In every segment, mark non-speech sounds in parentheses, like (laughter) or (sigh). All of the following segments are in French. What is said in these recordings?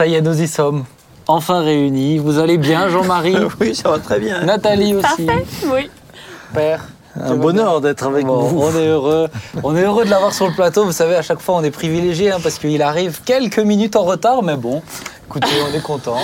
ça y est, nous y sommes. Enfin réunis. Vous allez bien, Jean-Marie (laughs) Oui, ça va très bien. Nathalie aussi. Parfait, oui. Père. Un bonheur d'être avec Bon, vous. on est heureux. On est heureux de l'avoir sur le plateau. Vous savez, à chaque fois, on est privilégié hein, parce qu'il arrive quelques minutes en retard, mais bon, écoutez, on est content.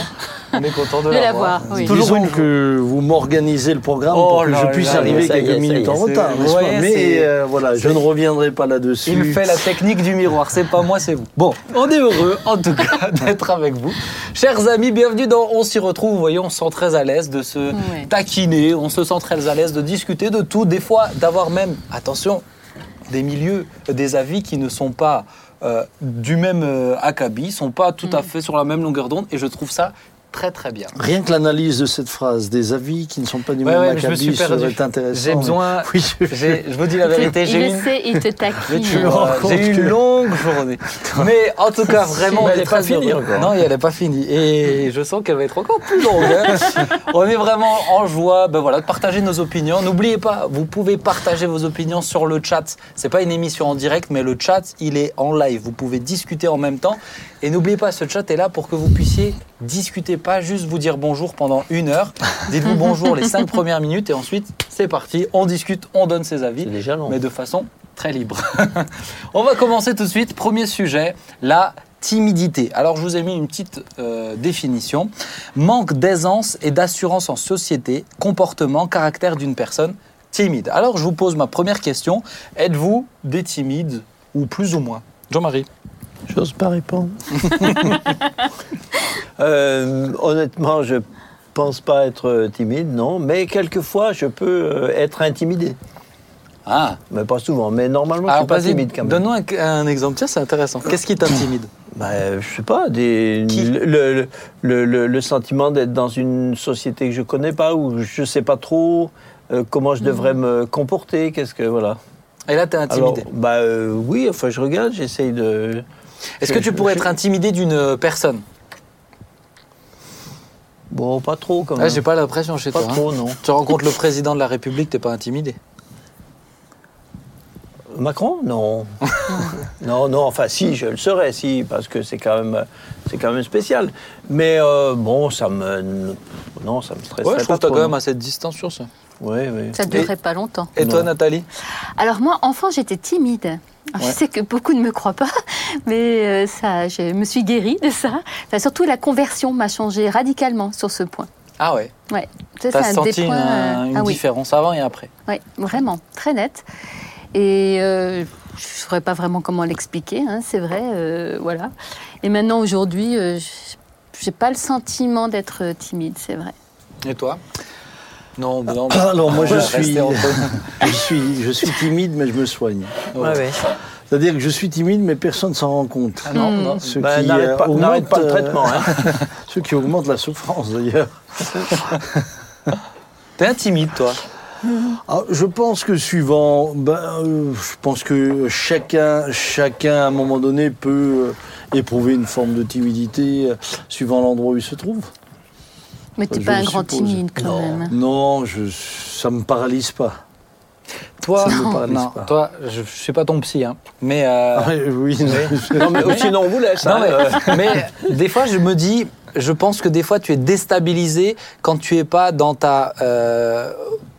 On est content de, De l'avoir. l'avoir, oui. Toujours Disons une que vous m'organisez le programme Oh pour que là je puisse là, arriver est, quelques minutes en retard, ouais, Mais euh, voilà, je ne reviendrai pas là-dessus. Il fait la technique du miroir, c'est pas moi, c'est vous. Bon, on est heureux en tout cas (laughs) d'être avec vous. Chers amis, bienvenue dans On s'y retrouve. Vous voyez, on se sent très à l'aise de se Ouais. taquiner, on se sent très à l'aise de discuter de tout, des fois d'avoir même, attention, des milieux, des avis qui ne sont pas euh, du même euh, acabit, sont pas tout à fait sur la même longueur d'onde et je trouve ça très très bien. Rien que l'analyse de cette phrase, des avis qui ne sont pas du Ouais, même ouais, mais je me acabit serait intéressant. J'ai besoin, (laughs) Oui, je- vous dis la vérité, il j'ai une... essaie, il te taquine. J'ai eu (laughs) que- une longue journée. Mais en tout cas, (laughs) vraiment, elle est est pas finie. Non, elle n'est pas finie. Et je sens qu'elle va être encore plus longue. hein. on est vraiment en joie ben voilà, de partager nos opinions. N'oubliez pas, vous pouvez partager vos opinions sur le chat. C'est pas une émission en direct, mais le chat, il est en live. Vous pouvez discuter en même temps. Et n'oubliez pas, ce chat est là pour que vous puissiez discuter, pas juste vous dire bonjour pendant une heure. Dites-vous bonjour les cinq premières minutes et ensuite, c'est parti. On discute, on donne ses avis C'est déjà long. mais de façon très libre. (laughs) On va commencer tout de suite. Premier sujet, la timidité. Alors je vous ai mis une petite euh, définition. Manque d'aisance et d'assurance en société, comportement, caractère d'une personne timide. Alors je vous pose ma première question. Êtes-vous des timides ou plus ou moins? Jean-Marie J'ose pas répondre. (laughs) Euh, honnêtement, je pense pas être timide, non. Mais quelquefois, je peux euh, être intimidé. Ah, Mais pas souvent. Mais normalement, je alors suis pas timide quand même. donne-nous un, un exemple. Tiens, c'est intéressant. Qu'est-ce qui t'intimide? Bah, je sais pas, des, le, le, le- le- le sentiment d'être dans une société que je connais pas, où je sais pas trop euh, comment je devrais me comporter, qu'est-ce que, voilà. Et là, t'es Alors, intimidé. bah euh, oui, enfin je regarde, j'essaye de... Est-ce que tu pourrais être intimidé d'une personne? Bon, pas trop quand Ah, même. J'ai pas l'impression chez pas toi. hein. trop, non. Tu rencontres le président de la République, t'es pas intimidé? Macron? Non. (laughs) non, non, enfin si, je le serais, si, parce que c'est quand même, c'est quand même spécial. Mais euh, bon, ça me... Non, ça me stresserait Ouais, je trouve pas que t'as trop, quand même assez de distance sur ça. Oui, oui. Ça ne durerait pas longtemps. Et toi, Non. Nathalie? Alors moi, enfant, j'étais timide. Alors, Ouais. Je sais que beaucoup ne me croient pas, mais euh, ça, je me suis guérie de ça. Enfin, surtout, la conversion m'a changé radicalement sur ce point. Ah ouais Ouais, ça, T'as des senti une, points, euh, une ah oui. différence avant et après Oui, vraiment, très nette. Et euh, je ne saurais pas vraiment comment l'expliquer, hein, c'est vrai, euh, voilà. Et maintenant, aujourd'hui, euh, je n'ai pas le sentiment d'être euh, timide, c'est vrai. Et toi? Non, bah non. Alors moi, je suis, (laughs) je suis, je suis timide, mais je me soigne. Ouais. C'est-à-dire que je suis timide, mais personne s'en rend compte. Ah non, non. Ce Bah, qui, n'arrête euh, augmente, pas, n'arrête pas le euh, traitement. Hein. (laughs) Ce qui augmente la souffrance, d'ailleurs. (laughs) T'es intimide, toi Ah, je pense que suivant, ben, euh, je pense que chacun, chacun à un moment donné peut euh, éprouver une forme de timidité euh, suivant l'endroit où il se trouve. Mais tu n'es pas un grand suppose. timide quand non, même. Non, je, ça me paralyse pas. Toi, Ça me paralyse non, pas. toi, je, je suis pas ton psy, hein. Mais, euh, Ah, oui, Non, mais (laughs) sinon on vous laisse. non, hein, mais, euh. mais des fois, je me dis, je pense que des fois, tu es déstabilisé quand tu es pas dans ta euh,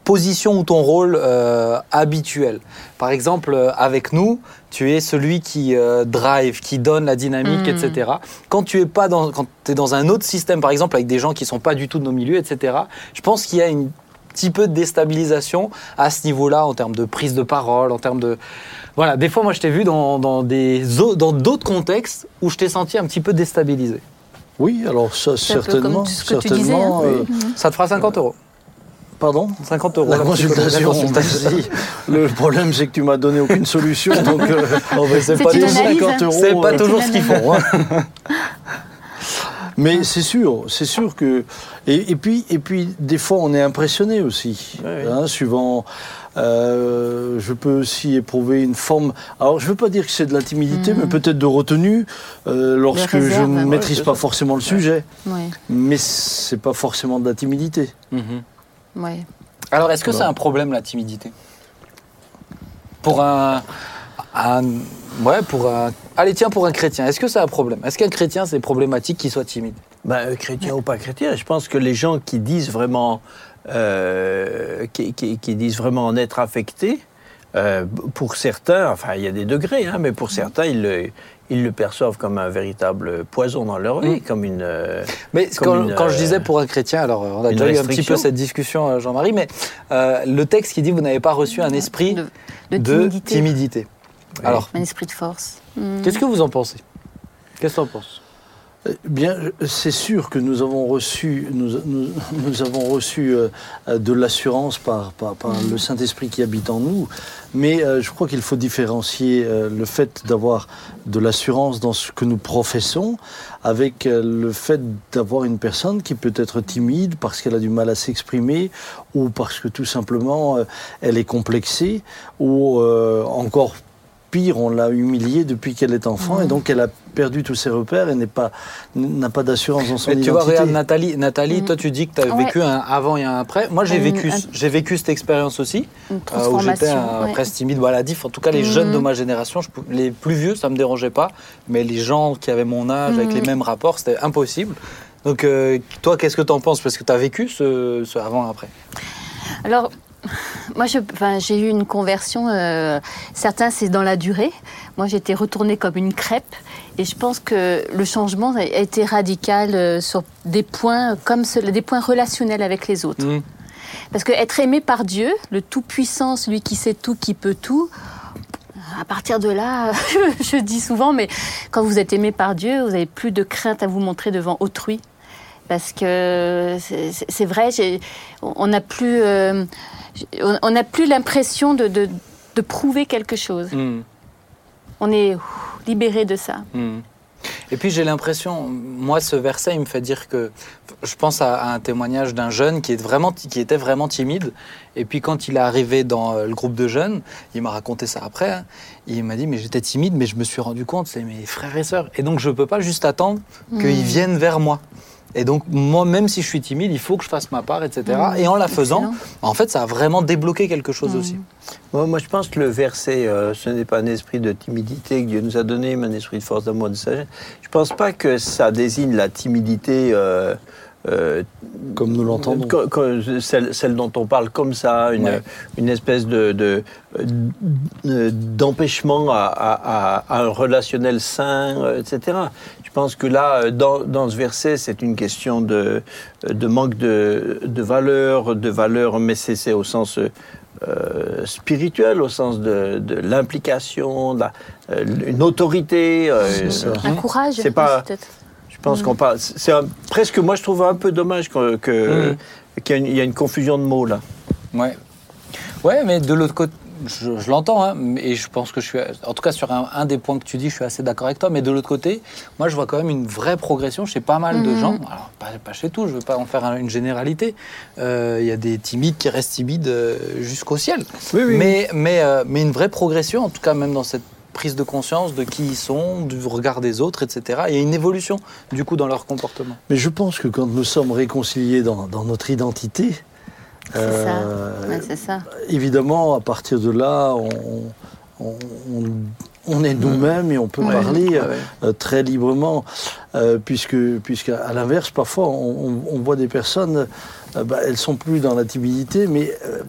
position ou ton rôle euh, habituel. Par exemple, euh, avec nous, tu es celui qui euh, drive, qui donne la dynamique, Mm. etc. Quand tu es pas dans, quand es dans un autre système, par exemple, avec des gens qui sont pas du tout de nos milieux, etc. Je pense qu'il y a une petit peu de déstabilisation à ce niveau-là en termes de prise de parole, en termes de voilà. Des fois, moi, je t'ai vu dans, dans des dans d'autres contextes où je t'ai senti un petit peu déstabilisé. oui, alors ça, un certainement. disais, hein. Ça te fera 50 euros. Pardon 50 euros. la la consultation. consultation. Le problème, c'est que tu m'as donné aucune solution, (laughs) donc euh, c'est pas, une toujours- analyse. 50 euros. c'est pas euh, toujours ce qu'ils font. hein. (laughs) Mais c'est sûr, c'est sûr que et, et puis et puis des fois on est impressionné aussi, hein, suivant. euh, je peux aussi éprouver une forme. Alors je veux pas dire que c'est de la timidité, Mhm. mais peut-être de retenue euh, lorsque je ne maîtrise pas ça. forcément le sujet. Ouais, Mais c'est pas forcément de la timidité. Mhm. Ouais. Alors, est-ce que c'est un problème la timidité? Pour un, un- ouais, pour un. Allez, tiens, pour un chrétien, est-ce que c'est un problème? Est-ce qu'un chrétien, c'est problématique qu'il soit timide? Ben, euh, chrétien ou pas chrétien, je pense que les gens qui disent vraiment, euh, qui, qui- qui disent vraiment en être affectés, euh, pour certains, enfin il y a des degrés, hein, mais pour certains, ils le, ils le perçoivent comme un véritable poison dans leur vie, Mm. comme une. euh, Mais Comme quand, une, quand je euh, disais pour un chrétien, alors euh, on a déjà eu un petit peu cette discussion, Jean-Marie, mais euh, le texte qui dit vous n'avez pas reçu un esprit de, de, de timidité. timidité. Alors, Un esprit de force. Qu'est-ce que vous en pensez? Qu'est-ce que tu en penses? Bien, c'est sûr que nous avons reçu, nous, nous- nous avons reçu euh, de l'assurance par, par, par le Saint-Esprit qui habite en nous, mais euh, je crois qu'il faut différencier euh, le fait d'avoir de l'assurance dans ce que nous professons avec le fait d'avoir une personne qui peut être timide parce qu'elle a du mal à s'exprimer ou parce que tout simplement elle est complexée ou encore pire, on l'a humiliée depuis qu'elle est enfant et donc elle a perdu tous ses repères et n'est pas n'a pas d'assurance dans son Mais tu vois, regarde Nathalie, Nathalie Mm. toi tu dis que tu as Ouais. vécu un avant et un après. Moi j'ai Un- vécu, j'ai vécu cette expérience aussi, Une euh, où j'étais un ouais. presque timide, maladif. En tout cas, les jeunes Mhm. de ma génération, je les plus vieux, ça me dérangeait pas, mais les gens qui avaient mon âge, avec les mêmes rapports, c'était impossible. Donc euh, toi, qu'est-ce que tu en penses? Parce que tu as vécu ce, ce avant et après. Alors, moi, enfin, j'ai eu une conversion. euh, certains, c'est dans la durée. Moi, j'étais retournée comme une crêpe. Et je pense que le changement a été radical euh, sur des points comme des points relationnels avec les autres. Mhm. Parce que être aimé par Dieu, le Tout-Puissant, celui qui sait tout, qui peut tout, à partir de là, (laughs) je dis souvent, mais quand vous êtes aimé par Dieu, vous n'avez plus de crainte à vous montrer devant autrui. Parce que c'est- vrai, on n'a plus, euh, on n'a plus l'impression de, de- de prouver quelque chose. Mhm. On est ouf, libéré de ça. Mhm. Et puis j'ai l'impression, moi ce verset il me fait dire que je pense à, à un témoignage d'un jeune qui, est vraiment, qui était vraiment timide. Et puis quand il est arrivé dans euh, le groupe de jeunes, il m'a raconté ça après. hein, il m'a dit mais j'étais timide, mais je me suis rendu compte c'est mes frères et sœurs. Et donc je peux pas juste attendre qu'ils viennent vers moi. Et donc moi même si je suis timide, il faut que je fasse ma part, etc. Mhm. Et en la faisant, Excellent. en fait ça a vraiment débloqué quelque chose Mhm. aussi. Moi, moi, je pense que le verset, euh, ce n'est pas un esprit de timidité que Dieu nous a donné, mais un esprit de force, d'amour, de sagesse. Je pense pas que ça désigne la timidité. euh, euh, Comme nous l'entendons. celle, celle dont on parle comme ça, une, Ouais. une espèce de, de- d'empêchement à, à- à un relationnel sain, etc. Je pense que là, euh, dans, dans ce verset, c'est une question de, de manque de, de valeur, de valeur, mais c'est, au sens euh, spirituel, au sens de, de l'implication, euh, une autorité. euh. Un courage. C'est pas- je pense qu'on parle. C'est un- presque, moi, je trouve un peu dommage que, que- qu'il y y a une confusion de mots là. Ouais. Ouais, mais de l'autre côté, je, je l'entends, hein, et je pense que je suis, en tout cas sur un, un des points que tu dis, je suis assez d'accord avec toi, mais de l'autre côté, moi je vois quand même une vraie progression chez pas mal de Mhm. gens, alors pas, pas chez tous, je veux pas en faire un- une généralité, Euh, il y a des timides qui restent timides euh, jusqu'au ciel, Oui, oui. mais, mais, euh, mais une vraie progression, en tout cas même dans cette prise de conscience de qui ils sont, du regard des autres, etc. Il y a une évolution du coup dans leur comportement. Mais je pense que quand nous sommes réconciliés dans, dans notre identité, euh, ça. Ouais, c'est ça. évidemment, à partir de là, on, on- on- on est nous-mêmes et on peut Ouais. parler Ouais, euh, très librement, euh, puisque, puisque à l'inverse, parfois, on, voit des personnes, euh, bah, elles sont plus dans la timidité, mais euh,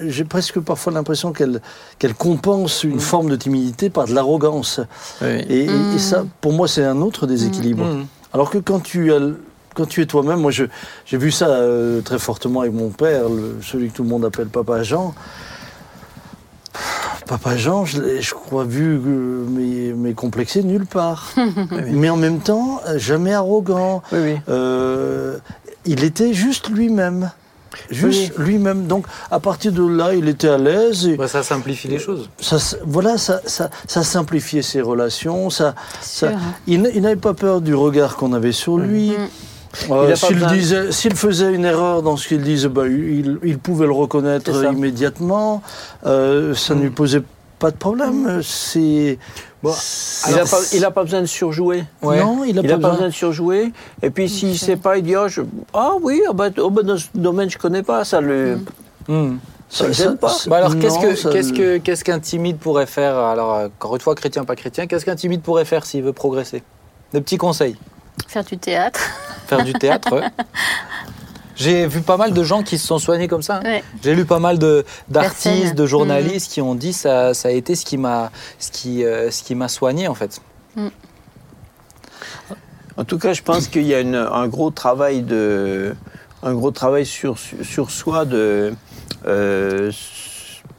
j'ai presque parfois l'impression qu'elles qu'elles compensent une forme de timidité par de l'arrogance. Et, et ça, pour moi, c'est un autre déséquilibre. Mhm. Alors que quand tu, as quand tu es toi-même, moi je- j'ai vu ça euh, très fortement avec mon père, le- celui que tout le monde appelle Papa Jean. Papa Jean, je, je crois vu euh, mais, mais complexé nulle part. (laughs) mais en même temps, euh, jamais arrogant. Oui, oui. Euh, il était juste lui-même. Juste lui-même. Donc à partir de là, il était à l'aise. ça simplifie les choses. ça, voilà, ça, ça, ça simplifiait ses relations. Ça, ça- Sûr, hein. il, n'avait pas peur du regard qu'on avait sur lui. Mhm. Euh, s'il, besoin- faisait une erreur dans ce qu'il disait, bah, il, il pouvait le reconnaître immédiatement. Euh, ça ne lui posait pas de problème. C'est. Bon, c'est- Il n'a pas, besoin de surjouer. Ouais. Non, il n'a pas, besoin. besoin de surjouer. Et puis s'il ne sait pas, il dit ah, je- ah oui, ah bah, oh, bah, dans ce domaine je connais pas. Ça le. Ça le gêne pas. Bah alors, qu'est-ce que qu'est-ce que qu'est-ce qu'un timide pourrait faire? Alors, encore une fois, chrétien, pas chrétien, qu'est-ce qu'un timide pourrait faire s'il veut progresser? Des petits conseils. Faire du théâtre. Faire du théâtre. ouais. (laughs) J'ai vu pas mal de gens qui se sont soignés comme ça. hein. Ouais. J'ai lu pas mal de d'artistes, de journalistes qui ont dit ça ça a été ce qui m'a ce qui euh, ce qui m'a soigné en fait. En tout cas, je pense qu'il y a une- un gros travail de, un gros travail sur, sur, sur soi de, euh,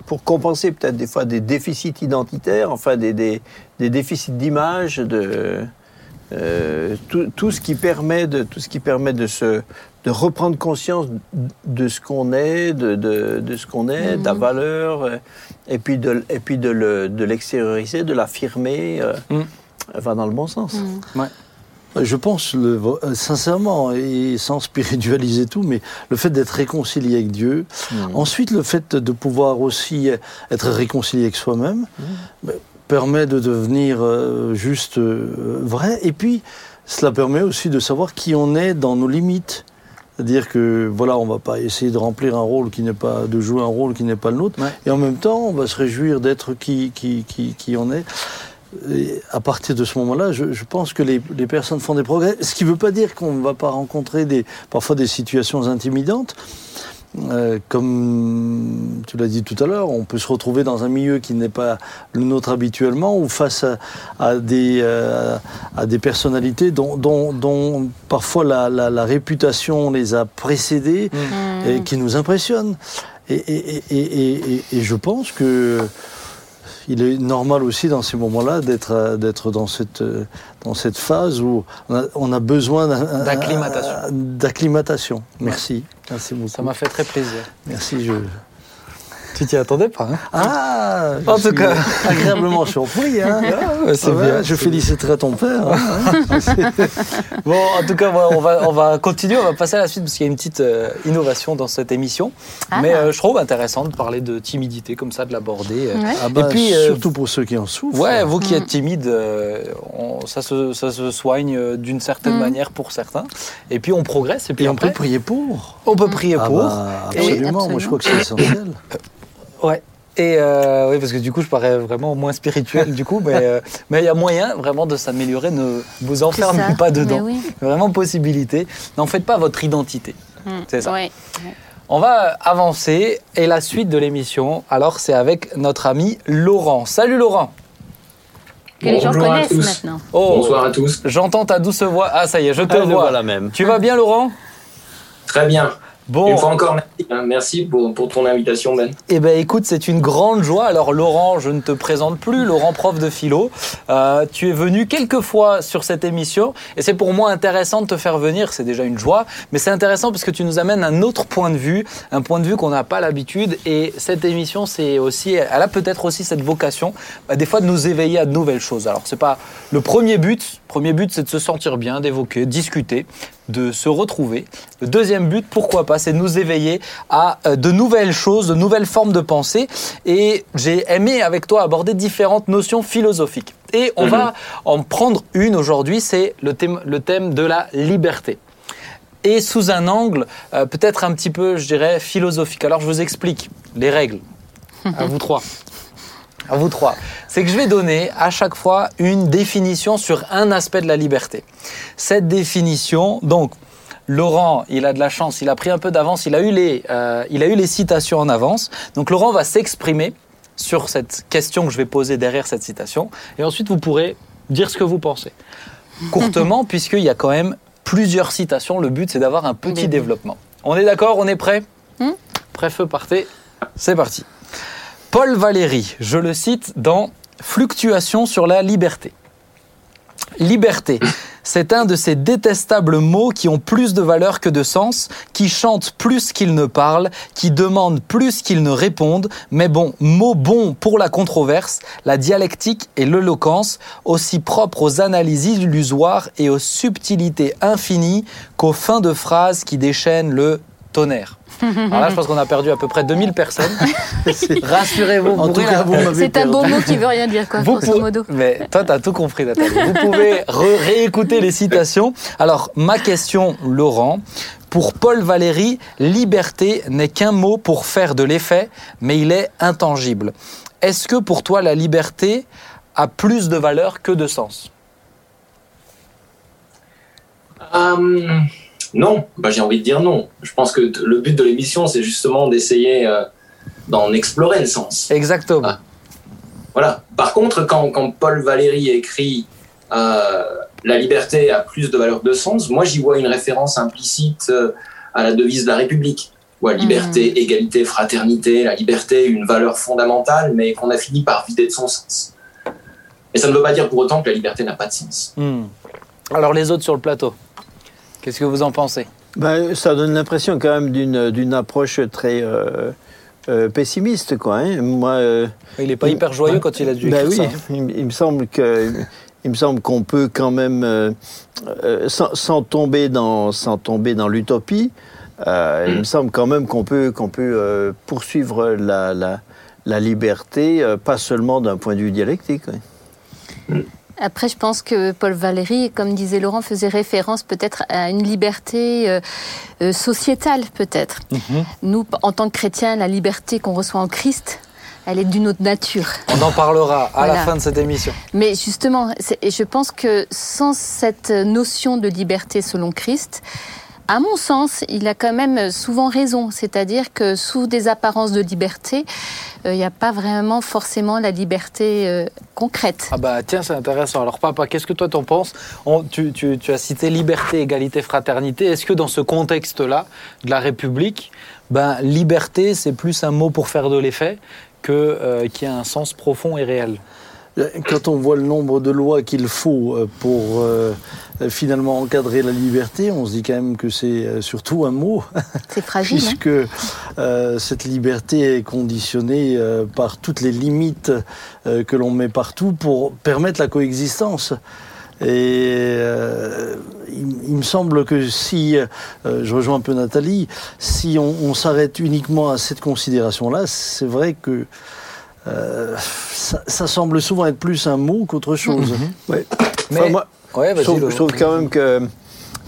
pour compenser peut-être des fois des déficits identitaires, enfin des, des, des déficits d'image, de euh, tout, tout ce qui permet de tout ce qui permet de se de reprendre conscience de ce qu'on est, de, de, de ce qu'on est, de la valeur, euh, et puis de et puis de le- de l'extérioriser, de l'affirmer, euh, Mm. va dans le bon sens. Je pense, le- sincèrement, et sans spiritualiser tout, mais le fait d'être réconcilié avec Dieu, ensuite le fait de pouvoir aussi être réconcilié avec soi-même, permet de devenir euh, juste euh, vrai, et puis cela permet aussi de savoir qui on est dans nos limites. C'est-à-dire que voilà, on va pas essayer de remplir un rôle qui n'est pas, de jouer un rôle qui n'est pas le nôtre, Ouais. et en même temps, on va se réjouir d'être qui, qui, qui, qui on est. Et à partir de ce moment-là, je, je pense que les, les personnes font des progrès. Ce qui ne veut pas dire qu'on ne va pas rencontrer des, parfois des situations intimidantes. Euh, comme tu l'as dit tout à l'heure, on peut se retrouver dans un milieu qui n'est pas le nôtre habituellement ou face à, à des, euh, à des personnalités dont, dont- dont parfois la, la- la réputation les a précédés Mm. et qui nous impressionnent. Et- et- et- et je pense que il est normal aussi dans ces moments-là d'être euh, d'être dans cette euh, dans cette phase où on a, on a besoin D'acclimatation. D'acclimatation. Merci. Merci beaucoup. Ça m'a fait très plaisir. Merci. Je... Tu t'y attendais pas hein Ah. En tout suis cas. agréablement surpris. Hein. (laughs) c'est Ouais, bien. Je féliciterai ton père. hein. (laughs) Bon, en tout cas, on va, on va continuer, on va passer à la suite parce qu'il y a une petite euh, innovation dans cette émission. Ah. Mais euh, je trouve intéressant de parler de timidité comme ça, de l'aborder. euh. Ouais. Ah bah, Et puis, euh, surtout pour ceux qui en souffrent. Ouais, vous qui Mm. êtes timide, euh, on- ça, se, ça se soigne euh, d'une certaine Mm. manière pour certains. Et puis on progresse. Et puis Et on peut après, prier pour. on peut prier Ah pour. bah, Et- absolument. Moi, je crois que c'est essentiel. Ouais. Et euh, oui, parce que du coup, je parais vraiment moins spirituel du coup, mais euh, (laughs) mais il y a moyen vraiment de s'améliorer. Ne vous enfermez pas dedans. Oui. Vraiment possibilité. N'en faites pas votre identité. Mm. C'est ça. Ouais. On va avancer et la suite de l'émission. Alors, c'est avec notre ami Laurent. Salut Laurent. Que les gens Bonjour à connaissent tous. maintenant. Oh, Bonsoir à tous. j'entends ta douce voix. Ah, ça y est, je te Ah, vois. voilà même. Tu vas bien, Laurent? Très bien. Bon, Une fois encore, merci, hein. merci pour, pour ton invitation, Ben. Eh ben écoute, c'est une grande joie. Alors Laurent, je ne te présente plus, Laurent prof de philo. Euh, tu es venu quelques fois sur cette émission et c'est pour moi intéressant de te faire venir. C'est déjà une joie, mais c'est intéressant parce que tu nous amènes un autre point de vue, un point de vue qu'on n'a pas l'habitude. Et cette émission, c'est aussi, elle a peut-être aussi cette vocation, bah, des fois de nous éveiller à de nouvelles choses. Alors c'est pas le premier but. Premier but, c'est de se sentir bien, d'évoquer, discuter de se retrouver. Le deuxième but, pourquoi pas, c'est de nous éveiller à euh, de nouvelles choses, de nouvelles formes de pensée. Et j'ai aimé avec toi aborder différentes notions philosophiques. Et on va en prendre une aujourd'hui, c'est le thème, le thème de la liberté. Et sous un angle euh, peut-être un petit peu, je dirais, philosophique. Alors je vous explique les règles. À vous trois. (laughs) À vous trois. C'est que je vais donner à chaque fois une définition sur un aspect de la liberté. Cette définition, donc, Laurent, il a de la chance, il a pris un peu d'avance, il, a eu les, euh, il a eu les citations en avance. Donc Laurent va s'exprimer sur cette question que je vais poser derrière cette citation. Et ensuite, vous pourrez dire ce que vous pensez. Courtement, (laughs) puisqu'il y a quand même plusieurs citations. Le but, c'est d'avoir un petit Oui. développement. On est d'accord? On est prêt? Hmm? Prêt, feu, partez. C'est parti. Paul Valéry, je le cite dans Fluctuation sur la liberté. Liberté, c'est un de ces détestables mots qui ont plus de valeur que de sens, qui chantent plus qu'ils ne parlent, qui demandent plus qu'ils ne répondent, mais bon, mot bon pour la controverse, la dialectique et l'éloquence, aussi propres aux analyses illusoires et aux subtilités infinies qu'aux fins de phrases qui déchaînent le tonnerre. (laughs) Alors là, je pense qu'on a perdu à peu près 2000 personnes. (laughs) (laughs) Rassurez-vous. En vous tout pourrez- cas, vous m'avez C'est un beau mot qui veut rien dire, quoi, Vous grosso modo. Mais toi, tu as tout compris, Nathalie. Vous pouvez réécouter les citations. Alors, ma question, Laurent. Pour Paul Valéry, liberté n'est qu'un mot pour faire de l'effet, mais il est intangible. Est-ce que pour toi, la liberté a plus de valeur que de sens? Euh, non, Bah, j'ai envie de dire non. Je pense que le but de l'émission, c'est justement d'essayer euh, d'en explorer le sens. Exactement. Ah. Voilà. Par contre, quand, quand Paul Valéry écrit euh, La liberté a plus de valeur de sens, moi j'y vois une référence implicite euh, à la devise de la République. Ou à liberté, égalité, fraternité, la liberté, une valeur fondamentale, mais qu'on a fini par vider de son sens. Et ça ne veut pas dire pour autant que la liberté n'a pas de sens. Hmm. Alors, les autres sur le plateau, qu'est-ce que vous en pensez? Ben, ça donne l'impression quand même d'une approche très euh, euh, pessimiste, quoi. hein. Moi, euh, Il n'est pas hyper joyeux quand il a dû ben écrire oui, ça. il, me- il me semble que il me semble qu'on peut quand même, euh, euh, sans, sans tomber dans sans tomber dans l'utopie, euh, il me semble quand même qu'on peut qu'on peut poursuivre la, la, la liberté, pas seulement d'un point de vue dialectique. Après, je pense que Paul Valéry, comme disait Laurent, faisait référence peut-être à une liberté euh, euh, sociétale, peut-être. Mhm. Nous, en tant que chrétiens, la liberté qu'on reçoit en Christ, elle est d'une autre nature. On en parlera à la fin de cette émission. Mais justement, je pense que sans cette notion de liberté selon Christ, à mon sens, il a quand même souvent raison. C'est-à-dire que sous des apparences de liberté, euh, il n'y a pas vraiment forcément la liberté euh, concrète. Ah bah tiens, c'est intéressant. Alors papa, qu'est-ce que toi t'en penses? Tu as cité liberté, égalité, fraternité. Est-ce que dans ce contexte-là de la République, ben, liberté, c'est plus un mot pour faire de l'effet que euh, qui a un sens profond et réel? Quand on voit le nombre de lois qu'il faut euh, pour euh, finalement encadrer la liberté, on se dit quand même que c'est euh, surtout un mot, (laughs) C'est fragile. hein. puisque euh, cette liberté est conditionnée euh, par toutes les limites que l'on met partout pour permettre la coexistence. Et euh, il, il me semble que si, euh, je rejoins un peu Nathalie, si on, on s'arrête uniquement à cette considération-là, c'est vrai que euh, ça, ça semble souvent être plus un mot qu'autre chose. Ouais. Mais- Enfin, moi, Ouais, je, trouve, Laurent. je trouve quand même que.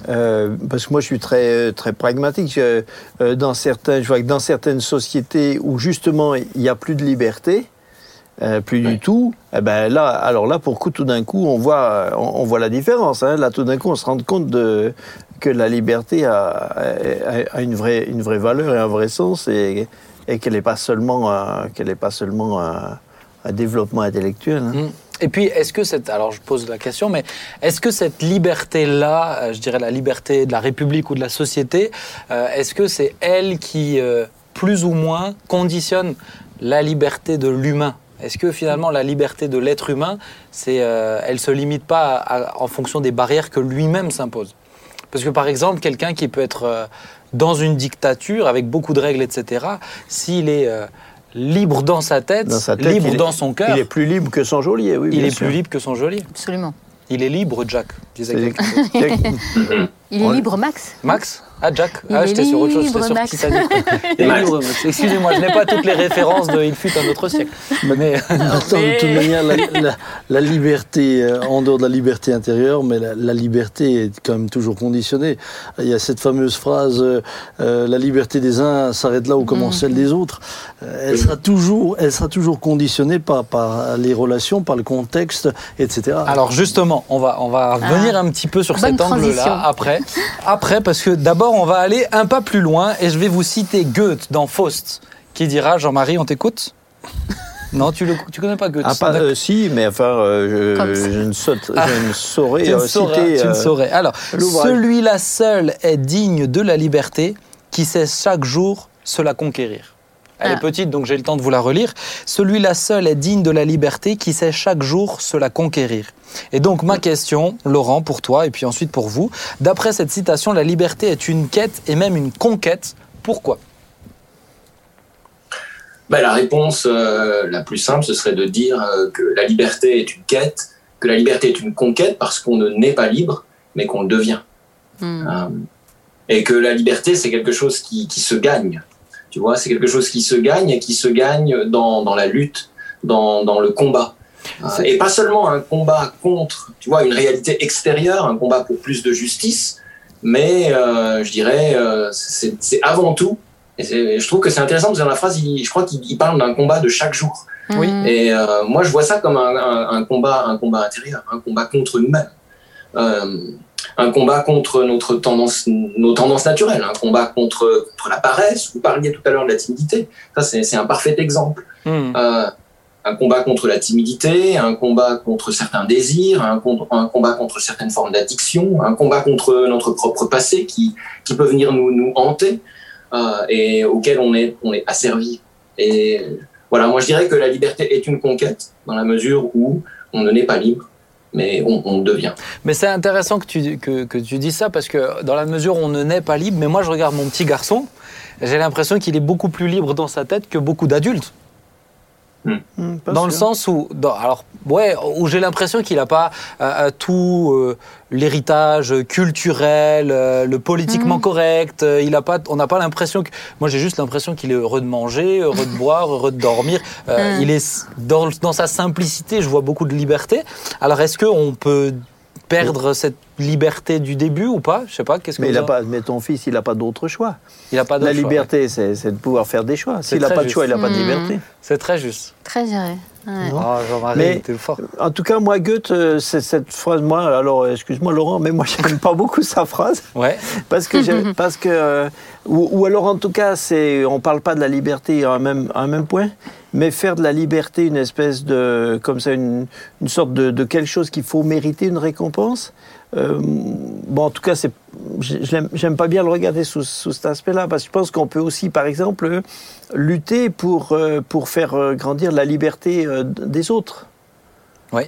euh, parce que moi, je suis très, très pragmatique. Je- euh, dans certains, je vois que dans certaines sociétés où justement il n'y a plus de liberté, euh, plus du tout, eh ben là, alors là, pour coup, tout d'un coup, on voit, on, on voit la différence. hein. Là, tout d'un coup, on se rend compte de, que la liberté a, a- a une, vraie, une vraie valeur et un vrai sens et, et qu'elle n'est pas seulement, qu'elle n'est pas seulement un, un développement intellectuel. hein. Mm. Et puis, est-ce que cette. Alors, je pose la question, mais est-ce que cette liberté-là, euh, je dirais la liberté de la République ou de la société, euh, est-ce que c'est elle qui, euh, plus ou moins, conditionne la liberté de l'humain? Est-ce que finalement, la liberté de l'être humain, c'est, euh, elle se limite pas en fonction des barrières que lui-même s'impose? Parce que, par exemple, quelqu'un qui peut être euh, dans une dictature avec beaucoup de règles, etc., s'il est. euh, libre dans sa tête, Dans sa tête, libre il est- dans son cœur, Il est plus libre que son geôlier, oui. il bien est sûr. plus libre que son geôlier. Absolument. Il est libre, Jack, disait. (laughs) Il est On- libre, Max Max Ah, Jack Il Ah, j'étais sur autre chose, j'étais sur Max. Titanic. (laughs) Il est libre, Max. Excusez-moi, je n'ai pas toutes les références de Il fut un autre siècle. Mais Attends, de toute manière, la, la- la liberté, euh, en dehors de la liberté intérieure, mais la, la liberté est quand même toujours conditionnée. Il y a cette fameuse phrase euh, euh, la liberté des uns s'arrête là où commence celle des autres. Euh, elle, sera toujours, elle sera toujours conditionnée par, par les relations, par le contexte, etc. alors justement, on va, on va revenir un petit peu sur Bonne cet angle-là transition. Après. Après, parce que d'abord, on va aller un pas plus loin et je vais vous citer Goethe dans Faust, qui dira Jean-Marie, on t'écoute? Non, tu ne tu connais pas Goethe Ah, pas, euh, si, mais enfin, euh, je, ne, saute, Ah. je ne saurais tu ne euh, saurais, citer. tu ne saurais. Alors, celui-là seul est digne de la liberté qui sait chaque jour se la conquérir. Elle Ah. est petite, donc j'ai le temps de vous la relire. Celui-là seul est digne de la liberté qui sait chaque jour se la conquérir. Et donc ma question, Laurent, pour toi et puis ensuite pour vous, d'après cette citation, la liberté est une quête et même une conquête. Pourquoi? Ben, la réponse euh, la plus simple, ce serait de dire euh, que la liberté est une quête, que la liberté est une conquête parce qu'on ne naît pas libre, mais qu'on le devient. Hmm. Euh, et que la liberté, c'est quelque chose qui, qui se gagne. Tu vois, c'est quelque chose qui se gagne et qui se gagne dans, dans la lutte, dans, dans le combat. Euh, Et pas seulement un combat contre, tu vois, une réalité extérieure, un combat pour plus de justice, mais euh, je dirais, euh, c'est c'est avant tout. Et c'est- je trouve que c'est intéressant parce que dans la phrase, il- je crois qu'il il parle d'un combat de chaque jour. Oui. Et euh, moi, je vois ça comme un, un- un combat, un combat intérieur, un combat contre nous-mêmes, Euh, un combat contre notre tendance, nos tendances naturelles, un combat contre, contre la paresse. Vous parliez tout à l'heure de la timidité. Ça, c'est un parfait exemple. Hmm. Euh, un combat contre la timidité, un combat contre certains désirs, un, combat contre certaines formes d'addiction, un combat contre notre propre passé qui, qui peut venir nous, nous hanter euh, et auquel on est, on est asservi. Et voilà, moi je dirais que la liberté est une conquête dans la mesure où on ne naît pas libre, mais on, on devient. Mais c'est intéressant que tu, que, que tu dis ça parce que dans la mesure où on ne naît pas libre, mais moi je regarde mon petit garçon, j'ai l'impression qu'il est beaucoup plus libre dans sa tête que beaucoup d'adultes. Hmm, pas Dans le sens où, dans- alors, ouais, où j'ai l'impression qu'il n'a pas euh, euh, tout euh, l'héritage culturel, euh, le politiquement Mhm. correct. euh, il a pas, on n'a pas l'impression que. Moi, j'ai juste l'impression qu'il est heureux de manger, heureux de (laughs) boire, heureux de dormir. Il est dans, dans sa simplicité. Je vois beaucoup de liberté. Alors, est-ce qu'on peut perdre cette liberté du début ou pas? Je sais pas. Qu'est-ce que Mais, il vous a pas, mais ton fils, il n'a pas d'autre choix. il a pas La choix, ouais. liberté, c'est c'est de pouvoir faire des choix. C'est S'il n'a pas de choix, il n'a pas de Hmm. liberté. C'est très juste. Très géré. Ouais. Non. Oh, Mais- fort. En tout cas, moi, Goethe, euh, c'est cette phrase, moi, alors, excuse-moi, Laurent, mais moi, (laughs) j'aime pas beaucoup sa phrase. Ouais. Parce que, (laughs) parce que euh, ou, ou alors en tout cas, c'est, on parle pas de la liberté à un même, à un même point, mais faire de la liberté une espèce de, comme ça, une, une sorte de, de quelque chose qu'il faut mériter une récompense. Euh, bon, en tout cas, c'est, j'aime pas bien le regarder sous, sous cet aspect-là, parce que je pense qu'on peut aussi, par exemple, lutter pour, euh, pour faire euh, grandir la liberté des autres. Oui.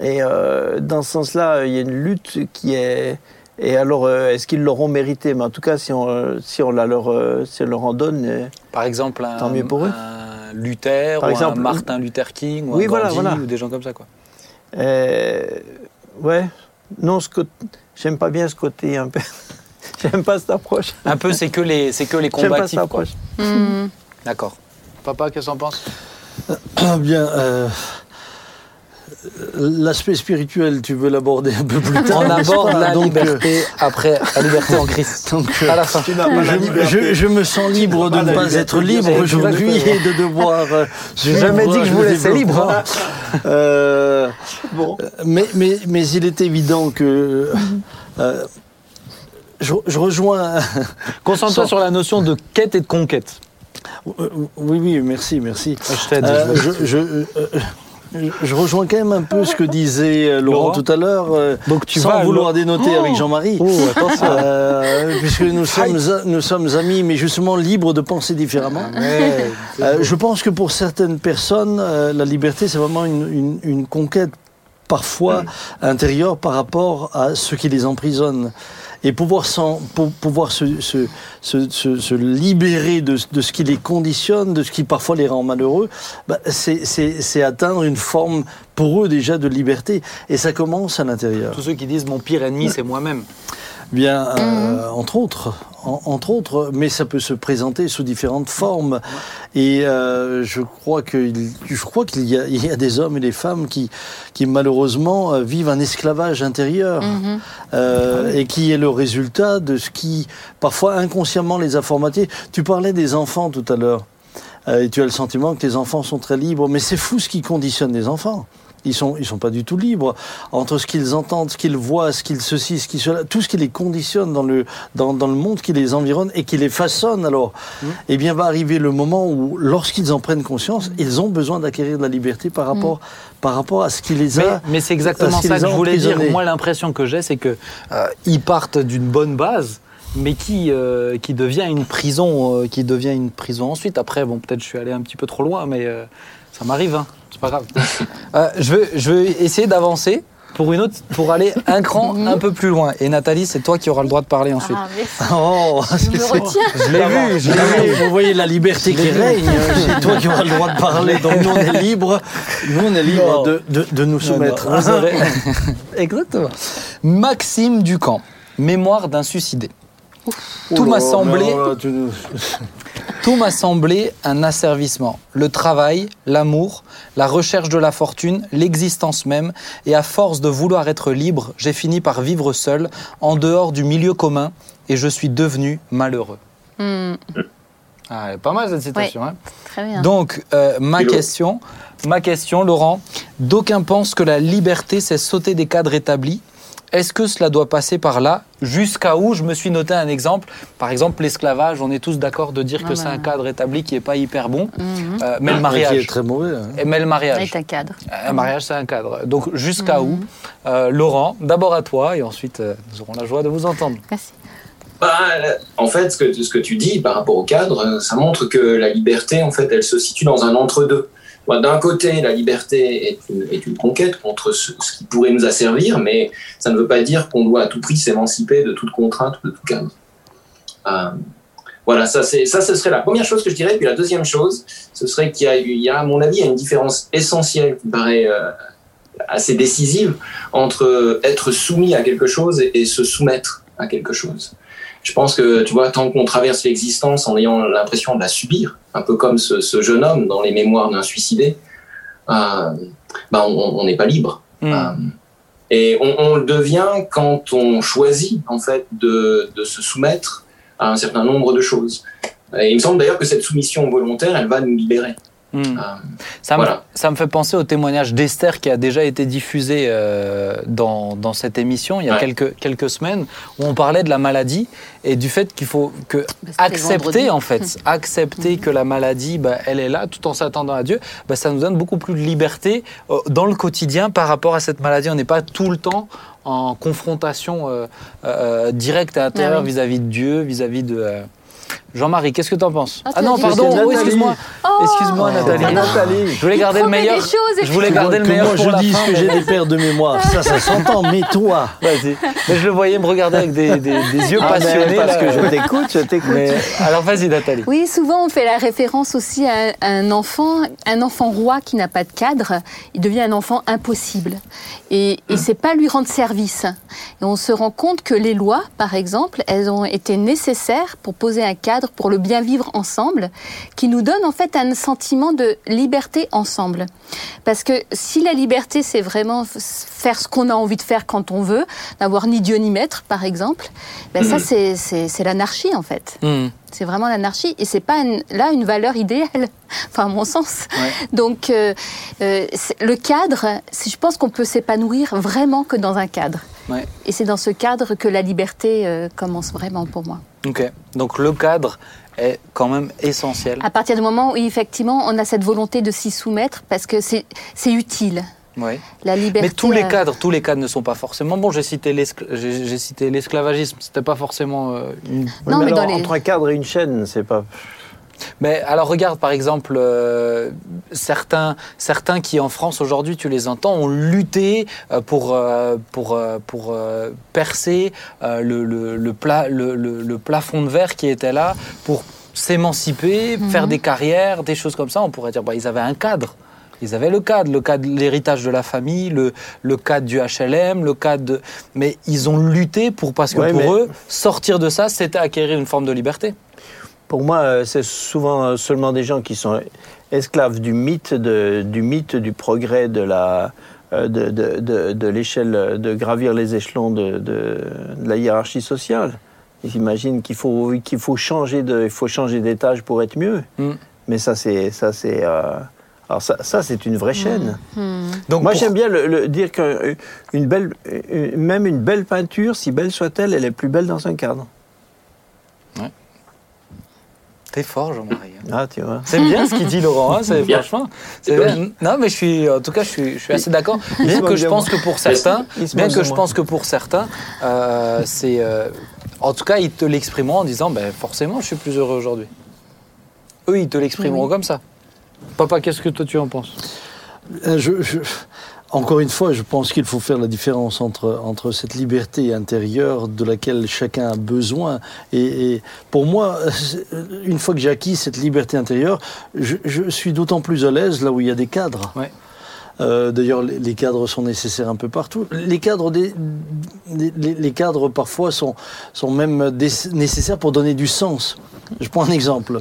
Et euh, dans ce sens-là, il y a une lutte qui est. Et alors, est-ce qu'ils l'auront mérité? Mais en tout cas, si on, si on, la leur, si on leur en donne. Par exemple, un, Tant mieux pour eux. un Luther Par ou exemple, un Martin Luther King ou Oui, un Gandhi voilà. ou des gens comme ça. Quoi. euh, ouais. Non, ce côté- j'aime pas bien ce côté un peu. (laughs) j'aime pas cette approche. Un peu, c'est que les, c'est que les J'aime pas combatifs. cette quoi. approche. Mhm. D'accord. Papa, qu'est-ce que t'en penses? Ah, (coughs) Bien. euh, L'aspect spirituel, tu veux l'aborder un peu plus tard On aborde la Donc, euh, liberté après la liberté en Christ. (laughs) donc, euh, À la fin. je, je- je me sens libre de ne pas être libre aujourd'hui et de devoir. euh, J'ai jamais dit que je vous laissais libre, hein. (laughs) Euh, Bon. mais, mais, mais il est évident que. euh, je, je rejoins. (laughs) Concentre-toi sur la notion de quête et de conquête. Oui, oui, merci, merci. Je t'aide. Euh, je- rejoins quand même un peu ce que disait euh, Laurent, Laurent tout à l'heure, euh, Donc tu sans vas vouloir dénoter Oh avec Jean-Marie. Oh. Euh, puisque nous sommes, nous sommes amis, mais justement libres de penser différemment. Ouais, Euh, beau. je pense que pour certaines personnes, euh, la liberté, c'est vraiment une, une- une conquête parfois intérieure par rapport à ce qui les emprisonne. Et pouvoir, s'en- pour, pouvoir se, se, se, se- se libérer de, de ce qui les conditionne, de ce qui parfois les rend malheureux, bah, c'est atteindre une forme pour eux déjà de liberté. Et ça commence à l'intérieur. Tous ceux qui disent mon pire ennemi, c'est moi-même. Bien, euh, entre autres, en- entre autres, mais ça peut se présenter sous différentes formes. Et euh, je crois que je crois qu'il y, a- il y a des hommes et des femmes qui, qui malheureusement euh, vivent un esclavage intérieur Mhm. euh, et qui est le résultat de ce qui parfois inconsciemment les a formatés. Tu parlais des enfants tout à l'heure. Et tu as le sentiment que tes enfants sont très libres, mais c'est fou ce qui conditionne les enfants. Ils sont, ils sont pas du tout libres entre ce qu'ils entendent, ce qu'ils voient, ce qu'ils ceci, ce qui cela, tout ce qui les conditionne dans le dans, dans le monde qui les environne et qui les façonne. Alors, eh bien, va arriver le moment où, lorsqu'ils en prennent conscience, ils ont besoin d'acquérir de la liberté par rapport par rapport à ce qui les a. mais c'est exactement qu'ils ça que je voulais dire. Moi, l'impression que j'ai, c'est que euh, ils partent d'une bonne base, mais qui euh, qui devient une prison, euh, qui devient une prison ensuite. Après, bon, peut-être je suis allé un petit peu trop loin, mais euh, ça m'arrive. Hein. C'est pas grave. Euh, je veux je veux essayer d'avancer. Pour une autre, pour aller un cran un peu plus loin. Et Nathalie, c'est toi qui auras le droit de parler ensuite. Ah, merci. (laughs) Oh, Je me retiens. Je l'ai vu, je l'ai vu. Vous voyez la liberté qui règne. (laughs) C'est toi qui auras le droit de parler. Donc nous on est libre. Nous on est libre de, de, de nous soumettre. Non, non, (laughs) Exactement. Maxime Ducamp, mémoire d'un suicidé. Tout Oh m'a semblé- tu (laughs) Tout m'a semblé un asservissement. Le travail, l'amour, la recherche de la fortune, l'existence même, et à force de vouloir être libre, j'ai fini par vivre seul, en dehors du milieu commun, et je suis devenu malheureux. Hmm, Ah, elle est pas mal cette citation. hein. très bien. Donc, euh, ma question, ma question, Laurent, d'aucuns pensent que la liberté, c'est sauter des cadres établis. Est-ce que cela doit passer par là Jusqu'à où Je me suis noté un exemple. Par exemple, l'esclavage, on est tous d'accord de dire Ah que bah. c'est un cadre établi qui n'est pas hyper bon. Mhm. Euh, mais le Qui mariage. est très mauvais. hein. Et Mais le mariage. un cadre. Un mariage, c'est un cadre. Donc, jusqu'à Mhm. où Euh, Laurent, d'abord à toi, et ensuite, euh, nous aurons la joie de vous entendre. Merci. Bah, en fait, ce que, ce que tu dis par rapport au cadre, euh, ça montre que la liberté, en fait, elle se situe dans un entre-deux. D'un côté, la liberté est une, conquête contre ce, qui pourrait nous asservir, mais ça ne veut pas dire qu'on doit à tout prix s'émanciper de toute contrainte ou de tout cadre. Euh, voilà, ça, ça, ce serait la première chose que je dirais. Puis la deuxième chose, ce serait qu'il y y a à mon avis, une différence essentielle qui me paraît euh, assez décisive entre être soumis à quelque chose et se soumettre à quelque chose. Je pense que, tu vois, tant qu'on traverse l'existence en ayant l'impression de la subir, un peu comme ce, ce jeune homme dans les mémoires d'un suicidé, euh, ben on n'est pas libre. Hmm. Euh, et on, on le devient quand on choisit, en fait, de, de se soumettre à un certain nombre de choses. Et il me semble d'ailleurs que cette soumission volontaire, elle va nous libérer. Hmm. Euh, Ça, me, Voilà. ça me fait penser au témoignage d'Esther qui a déjà été diffusé euh, dans, dans cette émission il y a Ouais. quelques, quelques semaines, où on parlait de la maladie et du fait qu'il faut que Bah, accepter vendredi. en fait, (laughs) accepter que la maladie, bah, elle est là, tout en s'attendant à Dieu, bah, ça nous donne beaucoup plus de liberté euh, dans le quotidien par rapport à cette maladie. On n'est pas tout le temps en confrontation euh, euh, directe et intérieure Ah oui. vis-à-vis de Dieu, vis-à-vis de... Jean-Marie, qu'est-ce que tu en penses Ah, Ah non, dit pardon, oh, Nathalie. excuse-moi. Oh Excuse-moi, Nathalie. Ah, Nathalie. Je voulais garder le promet meilleur. des choses et Je voulais puis- garder le que meilleur moi pour je la dise fin, que j'ai des pertes de mémoire, ça, ça s'entend, mais toi, Vas-y. Mais je le voyais me regarder avec des, des- des yeux Ah, passionnés. parce là. que je t'écoute, je t'écoute. Mais- alors vas-y, Nathalie. Oui, souvent on fait la référence aussi à un enfant, un enfant roi qui n'a pas de cadre, il devient un enfant impossible. Et, et c'est pas lui rendre service. Et on se rend compte que les lois, par exemple, elles ont été nécessaires pour poser un cadre pour le bien vivre ensemble, qui nous donne en fait un sentiment de liberté ensemble. Parce que si la liberté, c'est vraiment faire ce qu'on a envie de faire quand on veut, n'avoir ni Dieu ni maître, par exemple, ben ça c'est- c'est l'anarchie en fait. Hmm. C'est vraiment l'anarchie et c'est pas une- là une valeur idéale, (laughs) enfin à mon sens. Ouais. Donc euh, euh, le cadre, je pense qu'on peut s'épanouir vraiment que dans un cadre. Ouais. Et c'est dans ce cadre que la liberté euh, commence vraiment pour moi. Ok. Donc le cadre est quand même essentiel. À partir du moment où effectivement on a cette volonté de s'y soumettre parce que c'est c'est utile. Ouais. La liberté. Mais tous les euh, cadres, tous les cadres ne sont pas forcément bons. J'ai cité l'escl- j'ai j'ai cité l'esclavagisme. C'était pas forcément euh, une Oui, Non, mais alors, dans les- entre un cadre et une chaîne, c'est pas. Mais alors regarde par exemple euh, certains certains qui en France aujourd'hui tu les entends ont lutté euh, pour euh, pour euh, pour euh, percer euh, le, le, le pla- le, le- le plafond de verre qui était là pour s'émanciper, Mhm. faire des carrières, des choses comme ça. On pourrait dire bah ils avaient un cadre. Ils avaient le cadre, le cadre, l'héritage de la famille, le, le cadre du HLM, le cadre de... Mais ils ont lutté pour, parce que Ouais, pour mais- eux, sortir de ça, c'était acquérir une forme de liberté. Pour moi, euh, c'est souvent euh, seulement des gens qui sont esclaves du mythe, de- du mythe du progrès de la euh, de, de- de- de l'échelle, de gravir les échelons de, de- de la hiérarchie sociale. Ils imaginent qu'il faut qu'il faut changer de il faut changer d'étage pour être mieux. Mm. Mais ça c'est ça c'est euh, alors ça, ça c'est une vraie chaîne. hmm. Donc Moi pour- j'aime bien le, le- dire qu'une belle une- même une belle peinture, si belle soit-elle, elle est plus belle dans un cadre. T'es fort, Jean-Marie. Ah tu vois. C'est bien ce qu'il dit Laurent, hein, c'est (laughs) Bien. franchement. c'est C'est bien. Non, mais je suis, en tout cas, je suis, je suis assez d'accord. Bien que je pense que pour certains, bien que je pense que pour certains, euh, c'est, euh, en tout cas, ils te l'exprimeront en disant, ben forcément, je suis plus heureux aujourd'hui. Eux, ils te l'exprimeront Oui. comme ça. Papa, qu'est-ce que toi tu en penses? Euh, je- je- encore une fois, je pense qu'il faut faire la différence entre, cette liberté intérieure de laquelle chacun a besoin. Et, pour moi, une fois que j'ai acquis cette liberté intérieure, je, suis d'autant plus à l'aise là où il y a des cadres. Euh, D'ailleurs, les, les cadres sont nécessaires un peu partout. Les cadres, des, des- les, les cadres parfois sont, sont même des- nécessaires pour donner du sens. Je prends un exemple.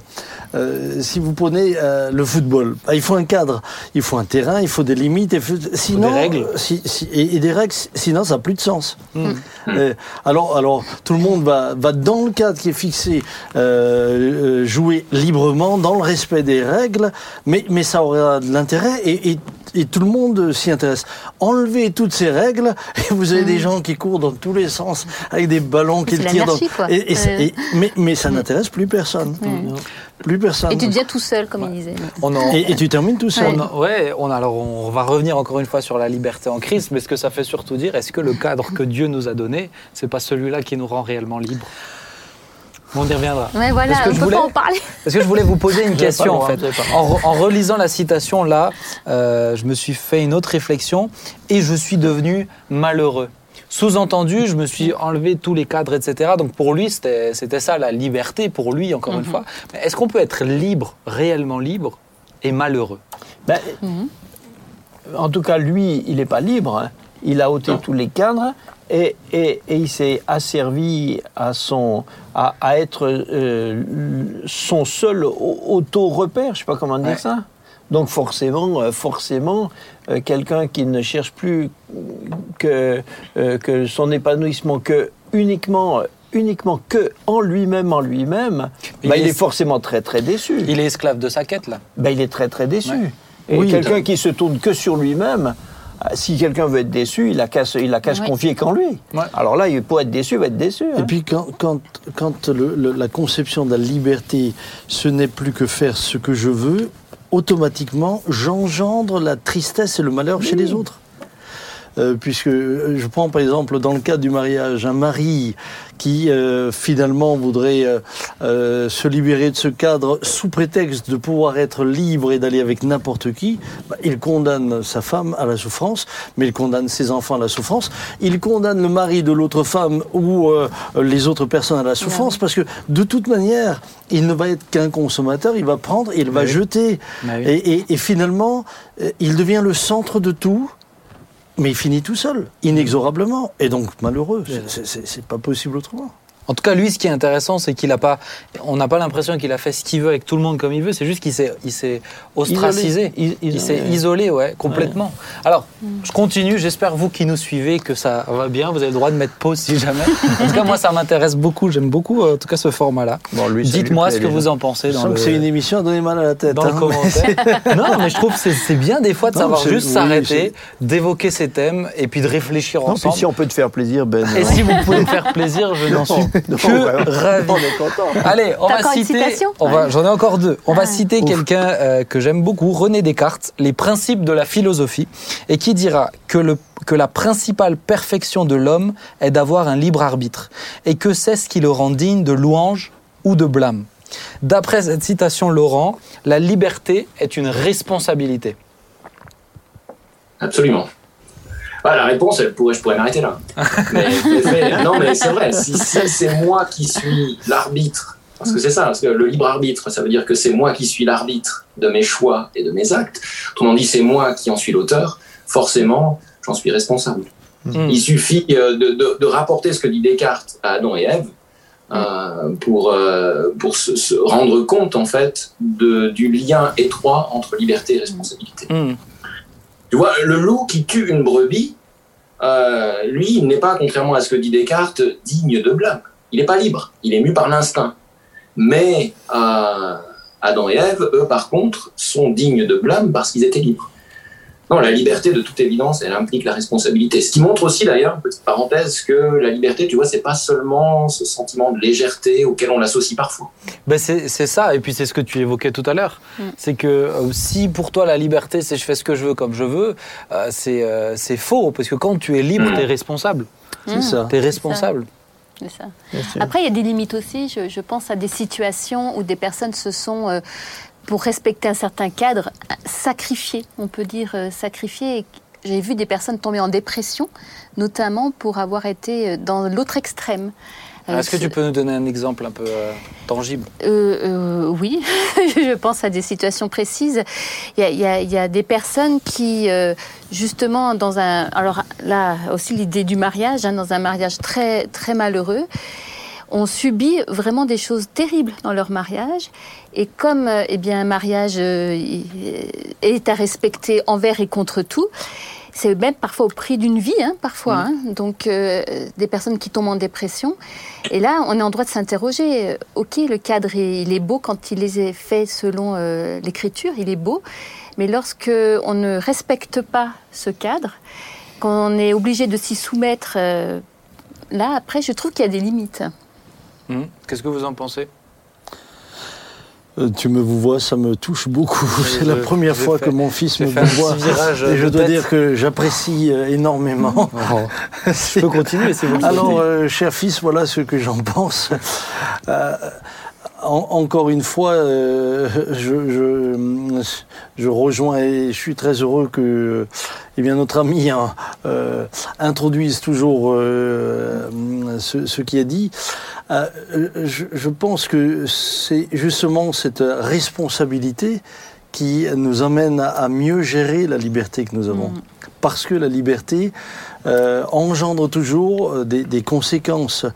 Euh, si vous prenez euh, le football, bah, il faut un cadre, il faut un terrain, il faut des limites, faut- sinon, des règles. si- si- et, et des règles, sinon ça n'a plus de sens. Mm. Euh, alors, alors, tout le monde va, va dans le cadre qui est fixé, jouer librement, dans le respect des règles, mais, mais ça aura de l'intérêt et, et, et tout le monde s'y intéresse. Enlevez toutes ces règles (laughs) et vous avez des gens qui courent dans tous les sens avec des ballons qui C'est le tirent. Dans, quoi. et, mais, mais ça n'intéresse plus personne. Plus personne. Et tu deviens tout seul, comme il disait. On en- Et, et tu termines tout seul. On ouais, on, alors on va revenir encore une fois sur la liberté en Christ, mais ce que ça fait surtout dire, est-ce que le cadre que Dieu nous a donné, c'est pas celui-là qui nous rend réellement libres? On y reviendra. Ouais, voilà, Parce que on je peut voulais- pas en parler. Parce que je voulais vous poser une (laughs) question en fait. En, re- en relisant la citation là, euh, je me suis fait une autre réflexion et je suis devenu malheureux. Sous-entendu, je me suis enlevé tous les cadres, etc. Donc pour lui, c'était ça la liberté, pour lui, encore une fois. Mais est-ce qu'on peut être libre, réellement libre, et malheureux? Ben, En tout cas, lui, il n'est pas libre. hein. Il a ôté Non. tous les cadres et, et- et il s'est asservi à, son, à, à être euh, son seul au- auto-repère, je ne sais pas comment dire Ouais. ça. Donc forcément, euh, forcément, euh, quelqu'un qui ne cherche plus que, euh, que son épanouissement que uniquement, uniquement que en lui-même, en lui-même, Il bah, il est- est forcément très très déçu Il est esclave de sa quête là. ben, il est très très déçu. Ouais. Et Oui. quelqu'un qui se tourne que sur lui-même, si quelqu'un veut être déçu, il a qu'à se, il a qu'à se Ouais. confier qu'en lui. Ouais. Alors là, il pour être déçu, il va être déçu. Et hein. puis quand, quand, quand le- le- la conception de la liberté, ce n'est plus que faire ce que je veux, automatiquement, j'engendre la tristesse et le malheur chez les autres. Euh, puisque euh, je prends par exemple dans le cas du mariage un mari qui euh, finalement voudrait euh, euh, se libérer de ce cadre sous prétexte de pouvoir être libre et d'aller avec n'importe qui, bah, il condamne sa femme à la souffrance, mais il condamne ses enfants à la souffrance, il condamne le mari de l'autre femme ou euh, les autres personnes à la souffrance parce que de toute manière, il ne va être qu'un consommateur, il va prendre et il va Oui. jeter. Bah oui. Et, et- et finalement, il devient le centre de tout. Mais il finit tout seul, inexorablement, et donc malheureux. C'est- pas possible autrement. En tout cas, lui, ce qui est intéressant, c'est qu'il a pas, on n'a pas l'impression qu'il a fait ce qu'il veut avec tout le monde comme il veut. C'est juste qu'il s'est, il s'est ostracisé. Isolé. Il s'est isolé, ouais, complètement. Alors, je continue. J'espère vous qui nous suivez que ça va bien. Vous avez le droit de mettre pause si jamais. En tout cas, moi, ça m'intéresse beaucoup. J'aime beaucoup, euh, en tout cas, ce format-là. Bon, lui, ça lui Dites-moi ce que vous en pensez Je dans sens le, que c'est une émission à donner mal à la tête. dans le hein. commentaire. (laughs) non, mais je trouve que c'est- c'est bien des fois de Non, savoir juste oui, s'arrêter, d'évoquer ces thèmes et puis de réfléchir Non, puis ensemble. si on peut te faire plaisir, Ben. Et euh, si vous pouvez me faire plaisir, je n'en suis (laughs) non, que vraiment. ravi. (laughs) On est content. Allez, on va citer. citation on va, j'en ai encore deux. On va Ah. citer quelqu'un euh, que j'aime beaucoup, René Descartes, les principes de la philosophie, et qui dira que le que la principale perfection de l'homme est d'avoir un libre arbitre, et que c'est ce qui le rend digne de louange ou de blâme. D'après cette citation, Laurent, la liberté est une responsabilité. Absolument. Bah, la réponse, elle pourrait, je pourrais m'arrêter là. (laughs) Mais, non, mais c'est vrai. Si, si c'est moi qui suis l'arbitre, parce que c'est ça, parce que le libre arbitre, ça veut dire que c'est moi qui suis l'arbitre de mes choix et de mes actes. Autrement dit, c'est moi qui en suis l'auteur. Forcément, j'en suis responsable. Hmm. Il suffit euh, de, de- de rapporter ce que dit Descartes à Adam et Ève euh, pour, euh, pour se, se rendre compte en fait de, du lien étroit entre liberté et responsabilité. Hmm. Tu vois, le loup qui tue une brebis, euh, lui, il n'est pas, contrairement à ce que dit Descartes, digne de blâme. Il n'est pas libre, il est mu par l'instinct. Mais euh, Adam et Ève, eux, par contre, sont dignes de blâme parce qu'ils étaient libres. Non, la liberté, de toute évidence, elle implique la responsabilité. Ce qui montre aussi, d'ailleurs, petite parenthèse, que la liberté, tu vois, c'est pas seulement ce sentiment de légèreté auquel on l'associe parfois. Ben c'est c'est ça, et puis c'est ce que tu évoquais tout à l'heure. Mm. C'est que euh, si pour toi la liberté c'est je fais ce que je veux comme je veux, euh, c'est euh, c'est faux, parce que quand tu es libre, Mm. tu es responsable. C'est ça. Tu es responsable. C'est ça. Sûr. Après, il y a des limites aussi. Je, je pense à des situations où des personnes se sont, euh, pour respecter un certain cadre, sacrifiées. On peut dire euh, sacrifiées. Et J'ai vu des personnes tomber en dépression, notamment pour avoir été euh, dans l'autre extrême. Euh, Est-ce que tu peux nous donner un exemple un peu euh, tangible? Euh, euh, oui, (laughs) je pense à des situations précises. Il y a, il y a- il y a des personnes qui, justement dans un. Alors là aussi l'idée du mariage, hein, dans un mariage très très malheureux, on subit vraiment des choses terribles dans leur mariage. Et comme euh, eh bien un mariage euh, est à respecter envers et contre tout. C'est même parfois au prix d'une vie, hein, parfois. Hein. Donc, euh, des personnes qui tombent en dépression. Et là, on est en droit de s'interroger. Ok, le cadre, il est beau quand il est fait selon l'écriture, il est beau. Mais lorsque on ne respecte pas ce cadre, quand on est obligé de s'y soumettre, là, après, je trouve qu'il y a des limites. Hum. Qu'est-ce que vous en pensez euh, tu me vous vois, ça me touche beaucoup. (laughs) C'est la première fois que mon fils me vous voit. Et je dois dire que j'apprécie euh, énormément. (laughs) Oh. (laughs) je peux continuer, c'est vous. Alors, euh, cher fils, voilà ce que j'en pense encore une fois, euh, je, rejoins et je suis très heureux que eh notre ami hein, euh, introduise toujours euh, ce, qui est dit. Je, pense que c'est justement cette responsabilité qui nous amène à mieux gérer la liberté que nous avons. Mm. Parce que la liberté, euh, engendre toujours euh, des, conséquences.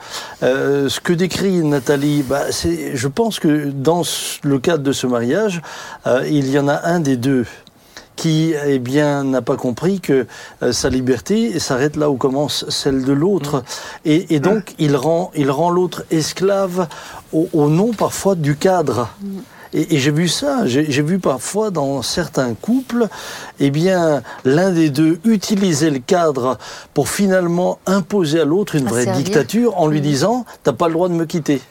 Euh, ce que décrit Nathalie, bah, je pense que dans le cadre de ce mariage, il y en a un des deux qui eh bien n'a pas compris que sa liberté s'arrête là où commence celle de l'autre et, et, donc il rend il rend l'autre esclave au, au, nom parfois du cadre. Et, j'ai vu ça, j'ai vu parfois dans certains couples, eh bien, l'un des deux utiliser le cadre pour finalement imposer à l'autre une vraie dictature en lui mmh. disant T'as pas le droit de me quitter.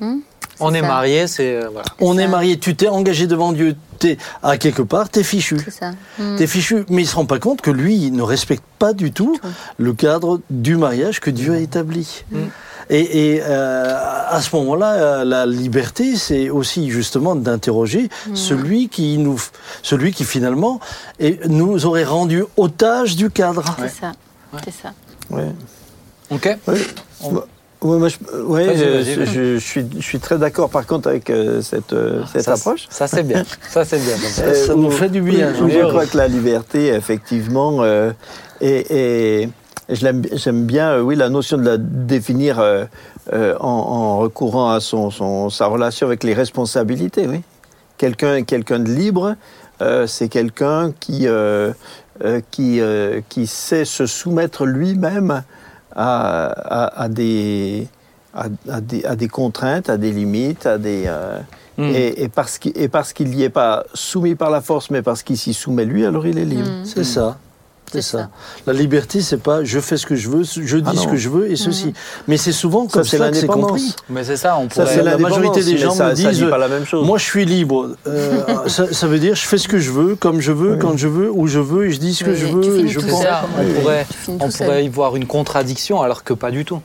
Mmh. On est marié, c'est euh, voilà. On est marié, tu t'es engagé devant Dieu, t'es à quelque part, t'es fichu. Ça. Mmh. T'es fichu, mais il se rend pas compte que lui il ne respecte pas du tout le cadre du mariage que Dieu a établi. Et, euh, à ce moment-là, euh, la liberté, c'est aussi justement d'interroger mmh. celui qui nous, celui qui finalement nous aurait rendu otage du cadre. C'est ça. C'est ça. Ouais. Ok. moi, je, je, suis, je suis très d'accord par contre avec euh, cette, cette approche. Ça c'est bien, ça c'est bien. ça, nous fait du bien. je crois que la liberté, effectivement, est J'aime bien, euh, oui, la notion de la définir euh, euh, en, recourant à son, sa relation avec les responsabilités, oui. Quelqu'un quelqu'un de libre, c'est quelqu'un qui, qui, qui sait se soumettre lui-même à, à, des, à, des, à des contraintes, à des limites, à des... Hmm. Et, parce qu'il n'y est pas soumis par la force, mais parce qu'il s'y soumet lui, alors il est libre. Hmm. C'est ça. C'est ça. La liberté, c'est pas je fais ce que je veux, je dis ah ce que je veux et ceci. Mhm. Mais c'est souvent comme ça, que c'est compris. Mais c'est ça, on pourrait... la majorité des gens me disent pas la même chose. moi je suis libre. Euh, (laughs) ça, veut dire je fais ce que je veux, comme je veux, quand je veux, où je veux et je dis ce que je veux et je pense. on pourrait, on pourrait y voir une contradiction alors que pas du tout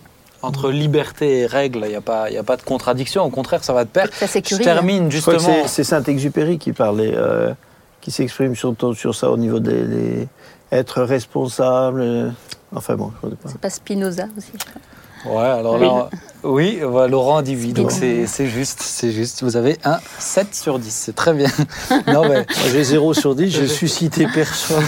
entre liberté et règle, il n'y a, pas, a pas de contradiction. Au contraire, ça va de pair. Ça je termine justement. C'est Saint-Exupéry qui parlait, euh, qui s'exprime sur, sur ça au niveau des, être responsable. Euh, enfin bon, je pas. C'est pas Spinoza aussi, Ouais, alors là, oui, Laurent dit oui, donc c'est juste, c'est juste. Vous avez un 7 sur 10, c'est très bien. (laughs) Non, mais j'ai 0 sur 10, j'ai suscité personne.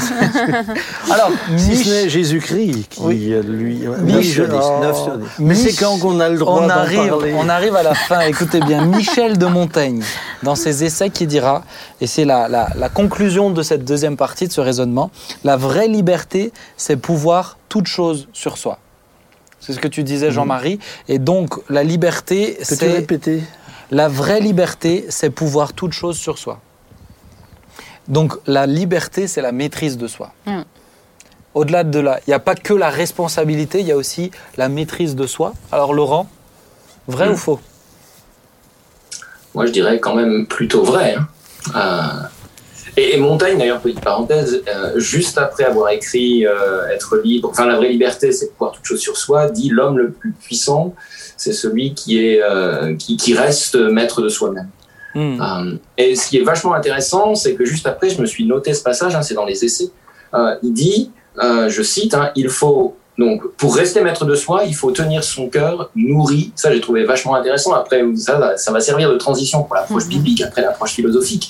(laughs) alors, si ce n'est Jésus-Christ qui, oui. lui. 9 sur 10. 9 sur 10. Mais c'est quand qu'on a le droit on arrive, parler. On arrive à la fin, écoutez bien, Michel de Montaigne, dans ses essais, qui dira, et c'est la, la, la conclusion de cette deuxième partie de ce raisonnement, la vraie liberté, c'est pouvoir toute chose sur soi. C'est ce que tu disais, Jean-Marie. Et donc, la liberté, c'est. répéter? La vraie liberté, c'est pouvoir toute chose sur soi. Donc, la liberté, c'est la maîtrise de soi. Mm. Au-delà de là, il n'y a pas que la responsabilité, il y a aussi la maîtrise de soi. Alors, Laurent, vrai mm. ou faux? Moi, je dirais quand même plutôt vrai. Hein. Euh, et, Montaigne, d'ailleurs, petite parenthèse, euh, juste après avoir écrit euh, Être libre, enfin la vraie liberté, c'est pouvoir toute chose sur soi, dit l'homme le plus puissant, c'est celui qui, est, euh, qui, qui, reste maître de soi-même. Hmm. et ce qui est vachement intéressant, c'est que juste après, je me suis noté ce passage, hein, c'est dans les essais, il dit, je cite, hein, il faut donc, pour rester maître de soi, il faut tenir son cœur nourri. Ça, j'ai trouvé vachement intéressant. Après, ça, ça va servir de transition pour l'approche hmm. biblique, après l'approche philosophique.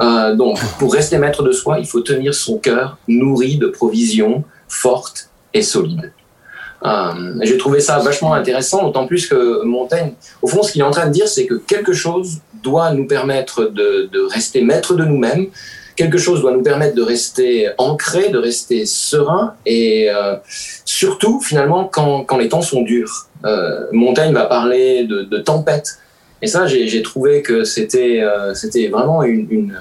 Euh, donc, pour rester maître de soi, il faut tenir son cœur nourri de provisions fortes et solides. Euh, J'ai trouvé ça vachement intéressant, d'autant plus que Montaigne, au fond, ce qu'il est en train de dire, c'est que quelque chose doit nous permettre de, rester maître de nous-mêmes, quelque chose doit nous permettre de rester ancré, de rester serein, et euh, surtout, finalement, quand, les temps sont durs. Montaigne va parler de, de tempête, et ça, j'ai trouvé que c'était euh, c'était vraiment une, une,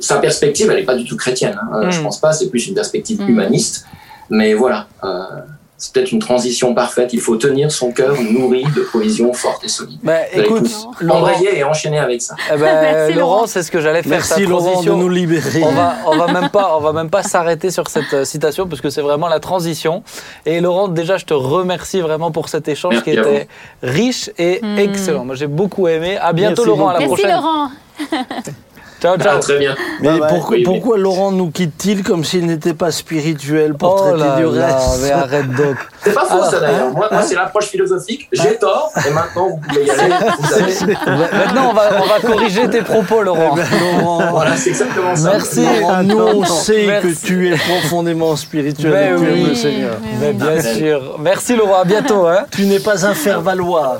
Sa perspective, elle n'est pas du tout chrétienne, hein, mm. je pense pas, c'est plus une perspective mm. humaniste, mais voilà. Euh, c'est peut-être une transition parfaite. Il faut tenir son cœur nourri de provisions fortes et solides. Bah, écoute, embrayer et enchaîner avec ça. Eh ben, (laughs) Merci, Laurent, c'est ce que j'allais faire. Merci Laurent de nous libérer. On va, on va même pas, on va même pas s'arrêter sur cette euh, citation parce que c'est vraiment la transition. Et Laurent, déjà, je te remercie vraiment pour cet échange Merci qui était riche et mmh. excellent. Moi, j'ai beaucoup aimé. À bientôt, Merci Laurent. À la Merci, prochaine. Laurent. (laughs) Ciao, ciao. Ah, très bien. Mais Bye bye. pourquoi, Oui, oui. pourquoi Laurent nous quitte-t-il comme s'il n'était pas spirituel pour Oh traiter là du là, reste? mais arrête donc. (laughs) C'est pas faux Alors, ça d'ailleurs. Moi, moi hein c'est l'approche philosophique. J'ai tort et maintenant vous pouvez y aller. Vous (laughs) savez. Maintenant, on va, on va corriger tes propos, Laurent. Eh ben, Laurent, Voilà, c'est exactement ça. Merci. Laurent, nous on sait merci. que tu es profondément spirituel Mais et tu aimes oui. le Seigneur. Mais bien sûr. Merci, Laurent. À bientôt. Hein. Tu n'es pas un faire-valoir.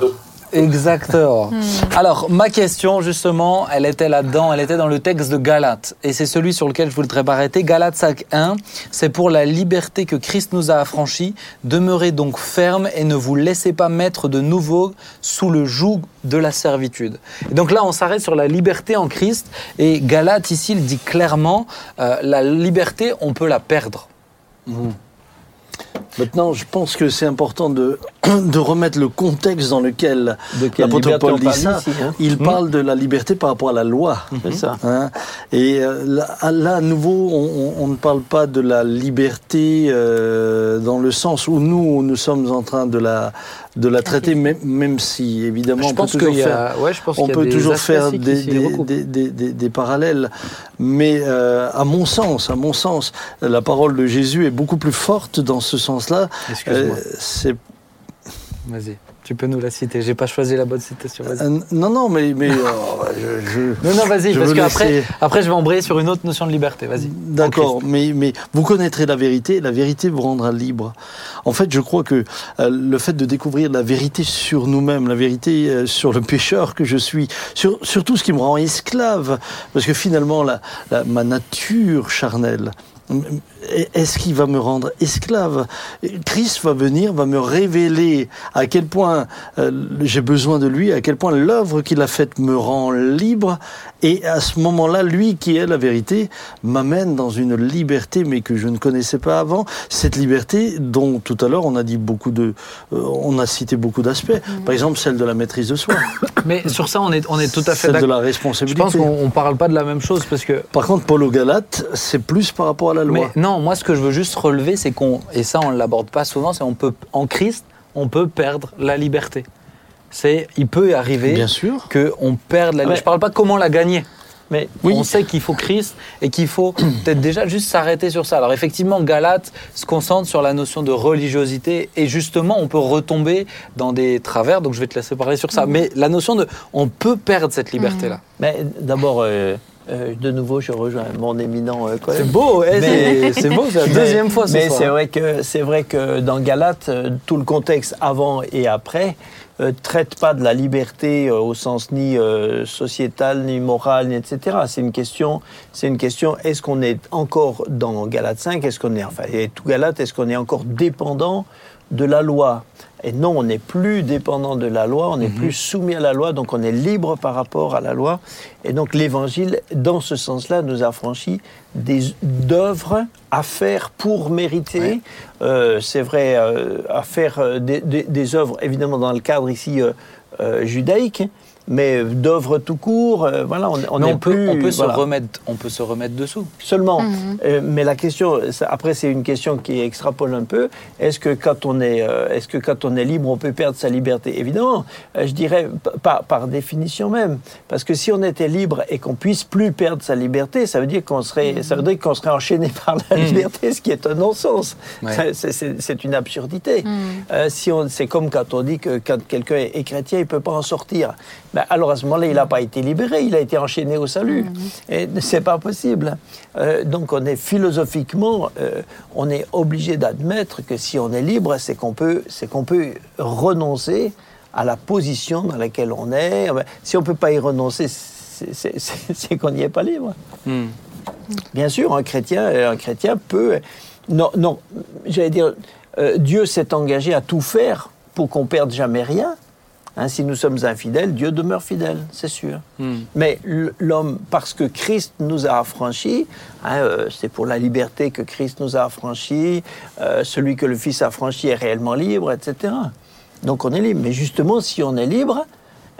Exactement. Alors, ma question, justement, elle était là-dedans, elle était dans le texte de Galates. Et c'est celui sur lequel je voudrais m'arrêter. Galates 5.1, c'est pour la liberté que Christ nous a affranchis. Demeurez donc ferme et ne vous laissez pas mettre de nouveau sous le joug de la servitude. Et donc là, on s'arrête sur la liberté en Christ. Et Galates, ici, il dit clairement, euh, la liberté, on peut la perdre. Maintenant, je pense que c'est important de, (clears throat) de remettre le contexte dans lequel l'apôtre Paul dit ça. ici, hein Il parle de la liberté par rapport à la loi. C'est ça. Hein et euh, là, là, à nouveau, on ne parle pas de la liberté euh, dans le sens où nous, nous sommes en train de la, de la traiter, même, même si, évidemment, je on peut toujours faire... a, ouais, je pense On qu'il y a peut des toujours faire parallèles, mais euh, à mon sens, à mon sens, la parole de Jésus est beaucoup plus forte dans ce sens-là. Excuse-moi. Euh, Vas-y, tu peux nous la citer. J'ai pas choisi la bonne citation. Euh, non, non, mais, mais oh, je, je- Non, non, vas-y, parce qu'après, après, je vais embrayer sur une autre notion de liberté. Vas-y. D'accord, mais, mais vous connaîtrez la vérité, la vérité vous rendra libre. En fait, je crois que euh, le fait de découvrir la vérité sur nous-mêmes, la vérité euh, sur le pécheur que je suis, sur, sur tout ce qui me rend esclave, parce que finalement, la, la- ma nature charnelle, est-ce qu'il va me rendre esclave? Christ va venir, va me révéler à quel point euh, j'ai besoin de lui, à quel point l'œuvre qu'il a faite me rend libre, et à ce moment-là, lui qui est la vérité m'amène dans une liberté, mais que je ne connaissais pas avant. Cette liberté dont tout à l'heure on a dit beaucoup de, euh, on a cité beaucoup d'aspects. Par exemple, celle de la maîtrise de soi, (coughs) Mais sur ça, on est, on est tout à fait celle de d'accord. la Je responsabilité. pense qu'on on parle pas de la même chose parce que. Par contre, Paul aux Galates, c'est plus par rapport à la loi. Mais non, moi, ce que je veux juste relever, c'est qu'on, et ça, on l'aborde pas souvent, c'est on peut, en Christ, on peut perdre la liberté. C'est, il peut arriver Bien sûr. qu'on perde la liberté. Ouais. Je parle pas comment la gagner. Mais Oui. On sait qu'il faut Christ et qu'il faut (coughs) peut-être déjà juste s'arrêter sur ça. Alors effectivement, Galate se concentre sur la notion de religiosité et justement, on peut retomber dans des travers. Donc je vais te laisser parler sur ça. Mais la notion de, on peut perdre cette liberté-là. Mais d'abord, euh, euh, de nouveau, je rejoins mon éminent euh, collègue. C'est (laughs) beau, c'est beau, c'est la deuxième fois ce Mais soir. c'est vrai que c'est vrai que dans Galate, euh, tout le contexte avant et après euh, traite pas de la liberté au sens ni sociétal, ni moral, ni etc. C'est une question, c'est une question. Est-ce qu'on est encore dans Galate 5 Est-ce qu'on est enfin et tout Galate Est-ce qu'on est encore dépendant de la loi? Et non, on n'est plus dépendant de la loi, on n'est plus soumis à la loi, donc on est libre par rapport à la loi. Et donc l'Évangile, dans ce sens-là, nous affranchit des d'œuvres à faire pour mériter. Euh, C'est vrai, euh, à faire euh, des, des- des œuvres, évidemment dans le cadre ici euh, judaïque, mais d'œuvres tout court. euh, voilà, on, on Mais n'est on peut, plus. on peut se remettre, on peut se remettre dessous. Seulement, Mhm. euh, mais la question, ça- après c'est une question qui extrapole un peu. Est-ce que quand on est, euh, est-ce que quand on est libre, on peut perdre sa liberté? Évidemment, euh, je dirais p- par, définition même, parce que si on était libre et qu'on puisse plus perdre sa liberté, ça veut dire qu'on serait, ça veut dire qu'on serait enchaîné (laughs) par la liberté, ce qui est un non-sens. Ouais. C'est- une absurdité. Mhm. Euh, si on, c'est comme quand on dit que quand quelqu'un est, est chrétien, il peut pas en sortir. Ben, alors à ce moment-là, il n'a pas été libéré, il a été enchaîné au salut. Mhm. Et c'est pas possible. Euh, donc on est philosophiquement, euh, on est obligé d'admettre que si on est libre, c'est qu'on peut, c'est qu'on peut renoncer à la position dans laquelle on est. Ben, Si on peut pas y renoncer, (laughs) c'est- qu'on n'y est pas libre. Hmm. Bien sûr, un chrétien, un chrétien peut. Non, non, j'allais dire, euh, Dieu s'est engagé à tout faire pour qu'on perde jamais rien. Hein, si nous sommes infidèles, Dieu demeure fidèle, c'est sûr. Hmm. Mais l'homme, parce que Christ nous a affranchis, hein, euh, c'est pour la liberté que Christ nous a affranchis, euh, celui que le Fils a franchi est réellement libre, etc. Donc on est libre. Mais justement, si on est libre,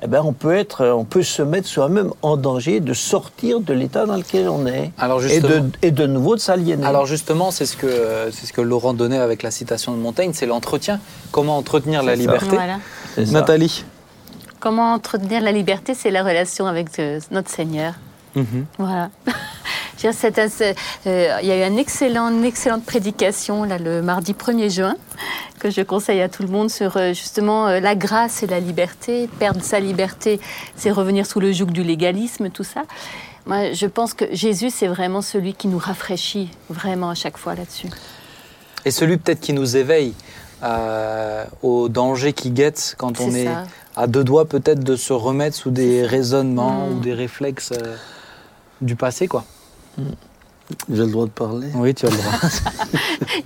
eh ben, on, peut être, on peut se mettre soi-même en danger de sortir de l'état dans lequel on est. Alors Et de, et de nouveau de s'aliéner. alors justement, c'est ce que c'est ce que Laurent donnait avec la citation de Montaigne, c'est l'entretien. Comment entretenir la ça. liberté? Voilà. Nathalie. Comment entretenir la liberté C'est la relation avec euh, notre Seigneur. Mhm. Voilà. (laughs) Euh, Il y a eu une excellente, une excellente prédication là, le mardi 1er juin que je conseille à tout le monde sur euh, justement euh, la grâce et la liberté. Perdre sa liberté, c'est revenir sous le joug du légalisme, tout ça. Moi, je pense que Jésus, c'est vraiment celui qui nous rafraîchit vraiment à chaque fois là-dessus. Et celui peut-être qui nous éveille euh, au danger qui guette quand on est ça. à deux doigts peut-être de se remettre sous des raisonnements Mm. ou des réflexes euh, du passé, quoi. J'ai le droit de parler. Oui, tu as le droit.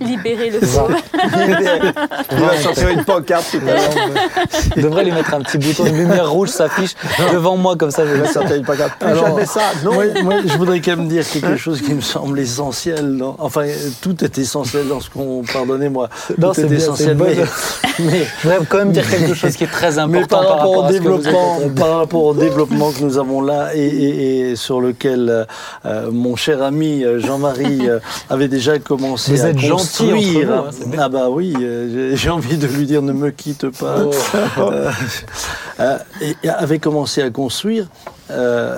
(laughs) Libérer le pauvre. Il va sortir une pancarte tout à l'heure. (laughs) Je devrais lui mettre un petit bouton, une lumière rouge s'affiche devant moi comme ça. Je vais va sortir une pancarte. Plus Alors, jamais ça. Non. Moi, moi, je voudrais quand même dire quelque chose qui me semble essentiel. dans- Enfin, tout est essentiel lorsqu'on. Pardonnez-moi. Non, c'est bien, essentiel. Mais, mais- Je voudrais quand même dire quelque chose qui est très important mais par rapport, au ce développement, par rapport au développement que nous avons là et, et- et sur lequel euh, euh, mon cher ami euh, Jean-Marie euh, avait déjà commencé Vous à êtes gentil entre construire. vous, hein, ah bah oui, euh, j'ai- envie de lui dire ne me quitte pas. Oh. Euh, euh, et, avait commencé à construire. euh,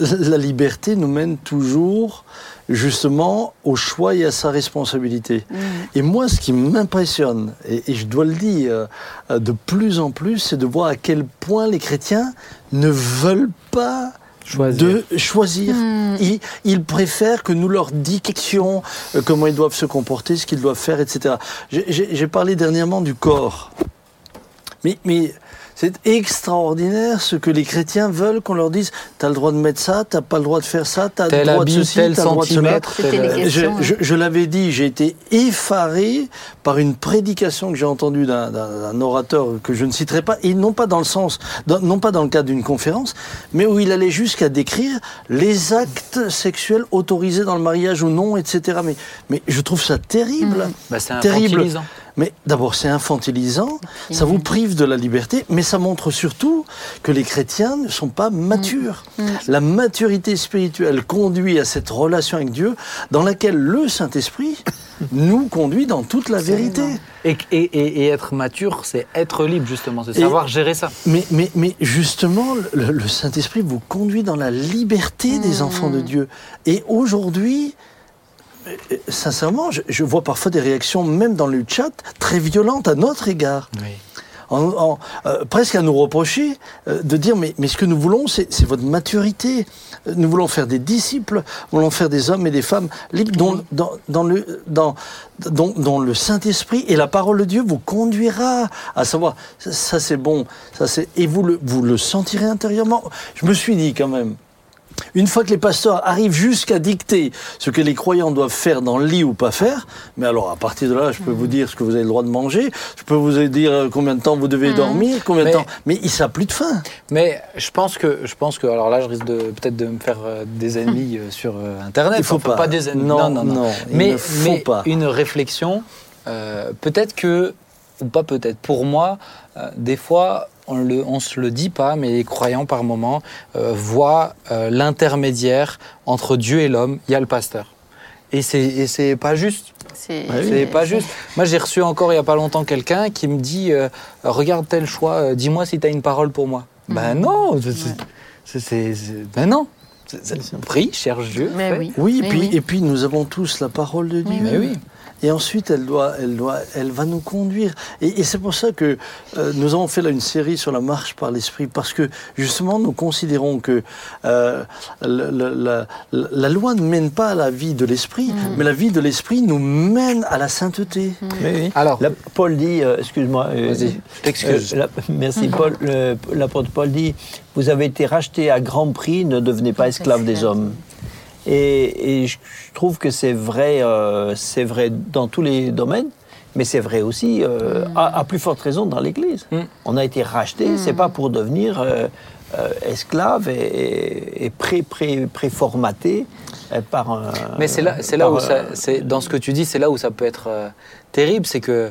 la liberté nous mène toujours justement au choix et à sa responsabilité. Et moi, ce qui m'impressionne, et, et je dois le dire euh, de plus en plus, c'est de voir à quel point les chrétiens ne veulent pas Choisir. de choisir. Hmm. Ils, ils préfèrent que nous leur dictions euh, comment ils doivent se comporter, ce qu'ils doivent faire, etc. J'ai- parlé dernièrement du corps. Mais, mais c'est extraordinaire ce que les chrétiens veulent qu'on leur dise t'as le droit de mettre ça, t'as pas le droit de faire ça, t'as le droit de ceci, t'as le droit de cela. tel- Je, je- hein. je l'avais dit, j'ai été effaré par une prédication que j'ai entendue d'un- orateur que je ne citerai pas, et non pas dans le sens, dans- non pas dans le cadre d'une conférence, mais où il allait jusqu'à décrire les actes sexuels autorisés dans le mariage ou non, etc. Mais, mais je trouve ça terrible. Bah, c'est Terrible. Mais d'abord, c'est infantilisant, ça vous prive de la liberté, mais ça montre surtout que les chrétiens ne sont pas matures. La maturité spirituelle conduit à cette relation avec Dieu dans laquelle le Saint-Esprit (coughs) nous conduit dans toute la vérité. Et, et- et- et être mature, c'est être libre, justement. C'est Et- savoir gérer ça. Mais, mais, mais justement, le, le Saint-Esprit vous conduit dans la liberté des enfants de Dieu. Et aujourd'hui, sincèrement, je, je vois parfois des réactions, même dans le chat, très violentes à notre égard. En- en- euh, presque à nous reprocher euh, de dire mais, mais ce que nous voulons, c'est c'est votre maturité. Euh, Nous voulons faire des disciples, nous voulons faire des hommes et des femmes libres dont, dans, dans le, dans, dont, dont le Saint-Esprit et la parole de Dieu vous conduira à savoir ça, ça, c'est bon, ça c'est et vous le, vous le sentirez intérieurement. Je me suis dit quand même. Une fois que les pasteurs arrivent jusqu'à dicter ce que les croyants doivent faire dans le lit ou pas faire, mais alors à partir de là, je peux vous dire ce que vous avez le droit de manger, je peux vous dire euh, combien de temps vous devez dormir, combien Mais- de temps. Mais il ça a plus de fin. Mais je pense que, je pense que, alors là, je risque de peut-être de me faire euh, des ennemis (laughs) euh, sur Internet. Il faut Enfin, pas. des ennemis. Non, Non, non, non. non, il mais ne faut mais pas. une réflexion. euh, peut-être que, ou pas peut-être. Pour moi, euh, des fois, on le, on se le dit pas, mais les croyants par moment euh, voient euh, l'intermédiaire entre Dieu et l'homme. Il y a le pasteur. Et c'est, et c'est pas juste. C'est Ah oui. C'est pas juste. Moi, j'ai reçu encore il y a pas longtemps quelqu'un qui me dit euh, Regarde tel choix, euh, dis-moi si tu as une parole pour moi. Ben non c'est- Ben non C'est- c'est- Prie, cherche Dieu. Mais oui. Oui, et puis, oui. et puis nous avons tous la parole de Dieu. Mais oui. Et ensuite elle doit, elle doit, elle va nous conduire. Et, et c'est pour ça que euh, nous avons fait là une série sur la marche par l'esprit, parce que justement nous considérons que euh, la, la loi ne mène pas à la vie de l'esprit, mais la vie de l'esprit nous mène à la sainteté. Mais oui. Alors, La- Paul dit, euh, excuse-moi. euh, Vas-y, je t'excuse. euh, la- merci Paul. Le- L'apôtre Paul dit, vous avez été rachetés à grand prix, ne devenez pas esclaves des hommes. Et, et je trouve que c'est vrai, euh, c'est vrai dans tous les domaines, mais c'est vrai aussi, euh, à, à plus forte raison, dans l'Église. Mm. On a été rachetés, c'est pas pour devenir euh, euh, esclaves et, et, et pré, pré, préformatés euh, par un. Mais c'est là, c'est là où ça, c'est dans ce que tu dis, c'est là où ça peut être euh, terrible, c'est que, euh,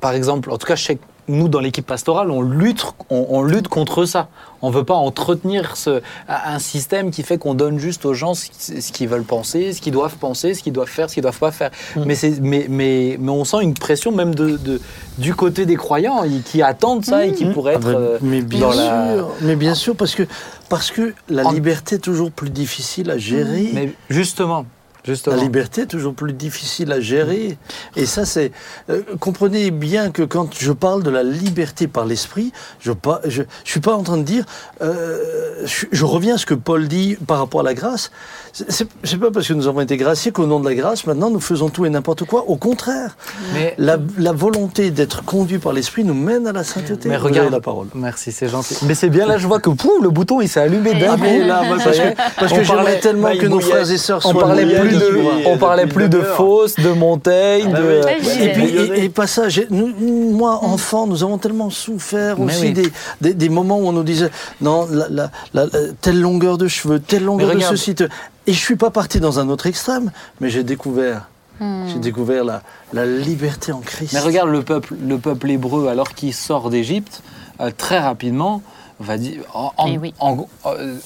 par exemple, en tout cas, je sais que nous dans l'équipe pastorale, on lutte, on, on lutte contre ça. On veut pas entretenir ce, un système qui fait qu'on donne juste aux gens ce, ce qu'ils veulent penser, ce qu'ils doivent penser, ce qu'ils doivent faire, ce qu'ils doivent pas faire. Mais c'est, mais, mais, mais on sent une pression même de, de- du côté des croyants qui attendent ça et qui pourraient Ah être ben, euh, mais bien dans sûr, la. mais bien sûr, parce que, parce que la En- liberté est toujours plus difficile à gérer. Mais justement, justement. La liberté est toujours plus difficile à gérer. Et ça, c'est. euh, comprenez bien que quand je parle de la liberté par l'esprit, je ne je, je suis pas en train de dire. euh, je, je reviens à ce que Paul dit par rapport à la grâce. C'est- pas parce que nous avons été graciés qu'au nom de la grâce, maintenant, nous faisons tout et n'importe quoi. Au contraire, Mais la, la volonté d'être conduit par l'esprit nous mène à la sainteté. Mais regarde la parole. Merci, c'est gentil. Mais c'est bien là, je vois que pouf, le bouton il s'est allumé d'un Ah, là, parce que, parce On que j'aimerais tellement bah, que nos frères et sœurs On soient parlait mouillés plus de, depuis, voilà. on parlait plus de. Faust, de Montaigne, Ah de. oui. Ouais, Et puis, et, et pas ça, j'ai- nous- moi, enfant, nous avons tellement souffert Mais aussi oui. des, des, des moments où on nous disait, non, la, la- la- la- telle longueur de cheveux, telle longueur de regarde. ceci. te- Et je suis pas parti dans un autre extrême, mais j'ai découvert, j'ai découvert la, la liberté en Christ. Mais regarde le peuple, le peuple hébreu, alors qu'il sort d'Égypte, euh, très rapidement, va dire, en- en- Eh oui. en- euh,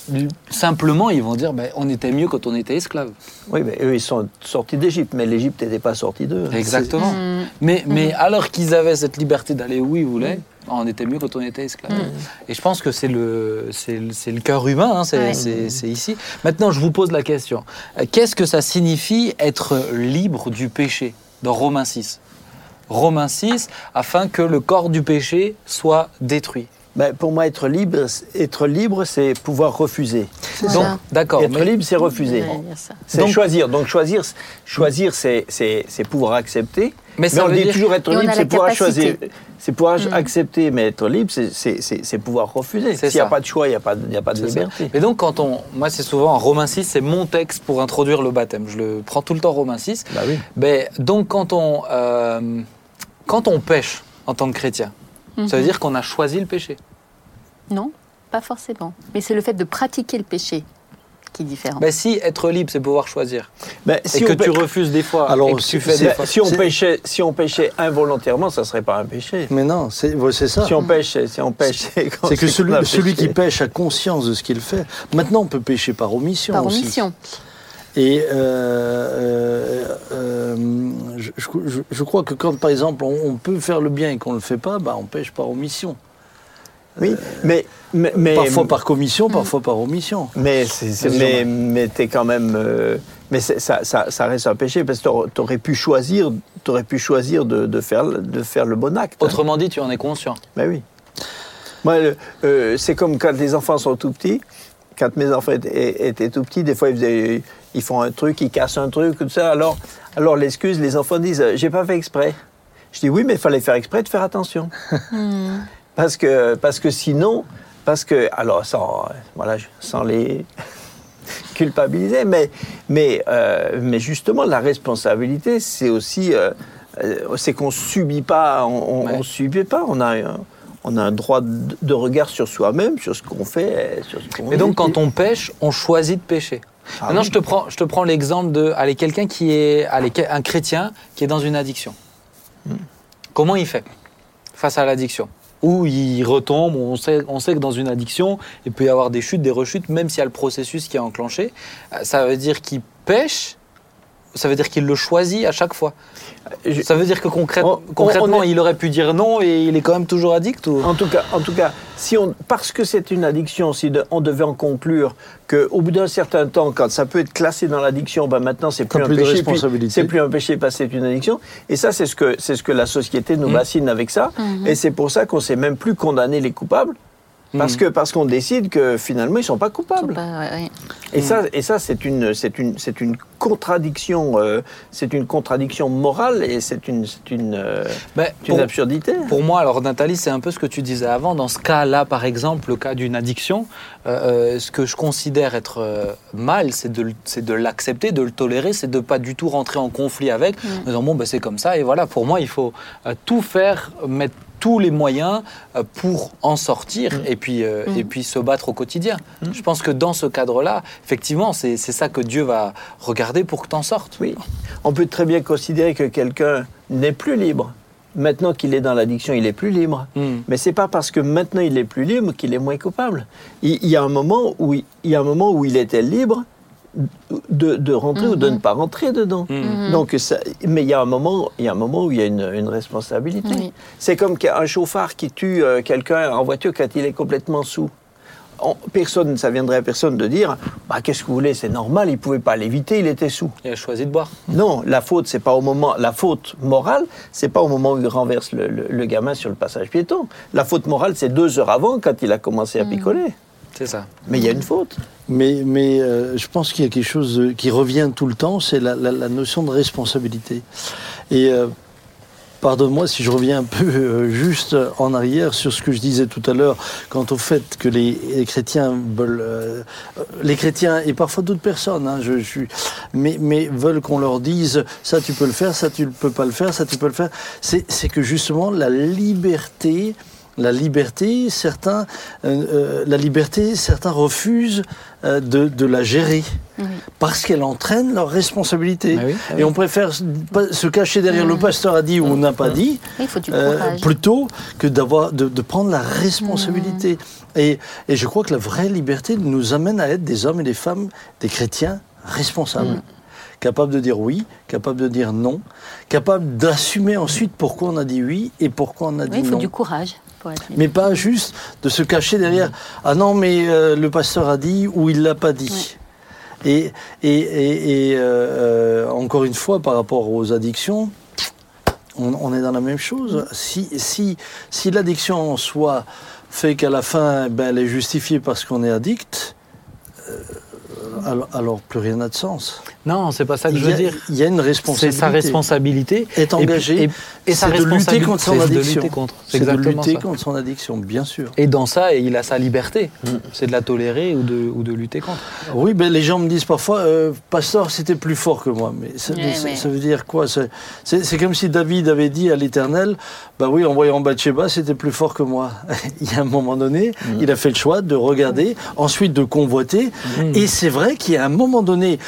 simplement, ils vont dire, ben, on était mieux quand on était esclave. Oui, mais eux, ils sont sortis d'Égypte, mais l'Égypte n'était pas sortie d'eux. Exactement. Mm. Mais, mais alors qu'ils avaient cette liberté d'aller où ils voulaient, on était mieux quand on était esclave. Et je pense que c'est le, c'est le, c'est le cœur humain, hein, c'est, Ouais. c'est- c'est ici. Maintenant, je vous pose la question. Euh, Qu'est-ce que ça signifie être libre du péché dans Romains 6 Romains 6, afin que le corps du péché soit détruit. Ben, pour moi, être libre, c'est- être libre, c'est pouvoir refuser. Donc, d'accord. Être mais- libre, c'est refuser. C'est Donc- choisir. Donc choisir, choisir, c'est c'est- c'est pouvoir accepter. Mais ça on dit dire- toujours être libre, c'est pouvoir choisir. C'est pouvoir accepter, mais être libre, c'est- c'est c'est- c'est pouvoir refuser. S'il n'y a pas de choix, il n'y a pas de, y a pas de C'est ça. liberté. Et donc, quand on. Moi, c'est souvent en Romains 6, c'est mon texte pour introduire le baptême. Je le prends tout le temps, Romains 6. Bah oui. Ben, donc, quand on, euh, quand on pêche en tant que chrétien, ça veut dire qu'on a choisi le péché. Non, pas forcément. Mais c'est le fait de pratiquer le péché qui est différent. Ben, si être libre, c'est pouvoir choisir. Ben, et si que on tu refuses des fois, Alors, et que tu c'est- fais c'est- des fois. si on pêchait, si on pêchait involontairement, ça serait pas un péché. Mais non, c'est ouais, ça. Si on pêche, si on pêche, quand C'est que celui, qui péché. pêche a conscience de ce qu'il fait. Maintenant, on peut pêcher par omission Par aussi. Et euh, euh, euh, je, je- je crois que quand, par exemple, on, on peut faire le bien et qu'on ne le fait pas, bah, on pêche par omission. Oui, mais, mais, mais parfois par commission, parfois par omission. Mais, c'est- mais, mais t'es quand même. euh, mais ça, ça, ça reste un péché parce que t'aurais- pu choisir, t'aurais pu choisir de, de faire, de faire le bon acte. Autrement dit, tu en es conscient. Ben oui. Moi, euh, c'est comme quand les enfants sont tout petits. Quand mes enfants étaient, étaient tout petits, des fois ils, faisaient- ils font un truc, ils cassent un truc, tout ça. Alors, alors l'excuse, les enfants disent euh, J'ai pas fait exprès. Je dis Oui, mais il fallait faire exprès de faire attention. (laughs) parce, que, parce que sinon, parce que. Alors, sans, voilà, je- sans les (laughs) culpabiliser, mais, mais, euh, mais justement, la responsabilité, c'est aussi. euh, c'est qu'on subit pas, on, on- Ouais. on subit pas, on a un, on a un droit de, regard sur soi-même, sur ce qu'on fait, sur ce qu'on Et donc, quand on pêche, on choisit de pécher. Ah Maintenant, oui. je te prends, je te prends l'exemple de allez, quelqu'un qui est allez, un chrétien qui est dans une addiction. Hmm. Comment il fait face à l'addiction? Ou il retombe, on sait, on sait que dans une addiction, il peut y avoir des chutes, des rechutes, même s'il y a le processus qui est enclenché. Euh, Ça veut dire qu'il pêche ça veut dire qu'il le choisit à chaque fois. Je- Ça veut dire que concrète- On- on- concrètement, on est- il aurait pu dire non et il est quand même toujours addict ou... En tout cas, en tout cas, si on, parce que c'est une addiction, si de- on devait en conclure qu'au bout d'un certain temps, quand ça peut être classé dans l'addiction, ben maintenant c'est plus un plus de péché, c'est plus un péché parce que c'est une addiction. Et ça, c'est ce que c'est ce que la société nous Mm. bassine avec ça. Et c'est pour ça qu'on sait même plus condamner les coupables. Parce Mm. que parce qu'on décide que finalement ils sont pas coupables. pas- ouais, ouais. Et ça, et ça, c'est une, c'est une, c'est une contradiction, euh, c'est une contradiction morale et c'est une, c'est une, euh, Ben, c'est une pour- absurdité. Pour moi, alors Nathalie, c'est un peu ce que tu disais avant. Dans ce cas-là, par exemple, le cas d'une addiction, euh, ce que je considère être euh, mal, c'est de, l- c'est de l'accepter, de le tolérer, c'est de pas du tout rentrer en conflit avec, en disant bon, ben, c'est comme ça, et voilà. Pour moi, il faut euh, tout faire, mettre tous les moyens euh, pour en sortir et, puis, euh, et puis se battre au quotidien. Je pense que dans ce cadre-là, effectivement, c'est ça que Dieu va regarder pour que tu en sortes. Oui. On peut très bien considérer que quelqu'un n'est plus libre. Maintenant qu'il est dans l'addiction, il est plus libre. Mm. Mais c'est pas parce que maintenant il est plus libre qu'il est moins coupable. Il, il y a un moment où il, il y a un moment où il était libre de, de rentrer ou de ne pas rentrer dedans. Mm. Donc, ça- mais il y a un moment, il y a un moment où il y a une, une responsabilité. Oui. C'est comme qu'un chauffard qui tue euh, quelqu'un en voiture quand il est complètement sous. On- personne, ça viendrait à personne de dire, bah, qu'est-ce que vous voulez, c'est normal, il pouvait pas l'éviter, il était sous. Il a choisi de boire. Non, la faute, c'est pas au moment. La faute morale, c'est pas au moment où il renverse le, le- le gamin sur le passage piéton. La faute morale, c'est deux heures avant, quand il a commencé à picoler. C'est ça. Mais il y a une faute. Mais, mais euh, je pense qu'il y a quelque chose de- qui revient tout le temps, c'est la, la- la notion de responsabilité. Et euh, pardonne-moi si je reviens un peu euh, juste en arrière sur ce que je disais tout à l'heure quant au fait que les, les chrétiens veulent, euh, les chrétiens et parfois d'autres personnes, hein, je, je suis, mais, mais veulent qu'on leur dise ça tu peux le faire, ça tu ne peux pas le faire, ça tu peux le faire. C'est c'est que justement la liberté la liberté, certains, euh, euh, la liberté, certains refusent euh, de, de la gérer parce qu'elle entraîne leur responsabilité. Ah oui, ah oui. Et on préfère se cacher derrière le pasteur a dit ou n'a pas dit, euh, plutôt que d'avoir de, de prendre la responsabilité. Et, et je crois que la vraie liberté nous amène à être des hommes et des femmes, des chrétiens responsables. Capables de dire oui, capables de dire non, capables d'assumer ensuite pourquoi on a dit oui et pourquoi on a Oui, dit il faut non. du courage pour. Mais pas juste de se cacher derrière Ah non, mais euh, le pasteur a dit ou il l'a pas dit. Et, et, et, et, euh, euh, encore une fois, par rapport aux addictions, on, on est dans la même chose. Si, si, si l'addiction en soi fait qu'à la fin, ben, elle est justifiée parce qu'on est addict, euh, alors, alors plus rien n'a de sens. Non, c'est pas ça que je veux a, dire. il y a une C'est responsabilité. sa responsabilité. Être Et puis- engagé, et, et sa c'est de lutter responsabilité, contre son c'est de addiction. lutter contre. C'est C'est de lutter ça. contre son addiction, bien sûr. Et dans ça, il a sa liberté. C'est de la tolérer ou de, ou de lutter contre. Oui, ben, les gens me disent parfois, euh, Pasteur, c'était plus fort que moi. Mais ça, Ouais, mais ça- ouais. ça veut dire quoi? C'est- C'est c'est comme si David avait dit à l'Éternel, bah oui, en voyant Bathsheba, c'était plus fort que moi. (laughs) il y a un moment donné, il a fait le choix de regarder, ensuite de convoiter. Et c'est vrai qu'il y a un moment donné,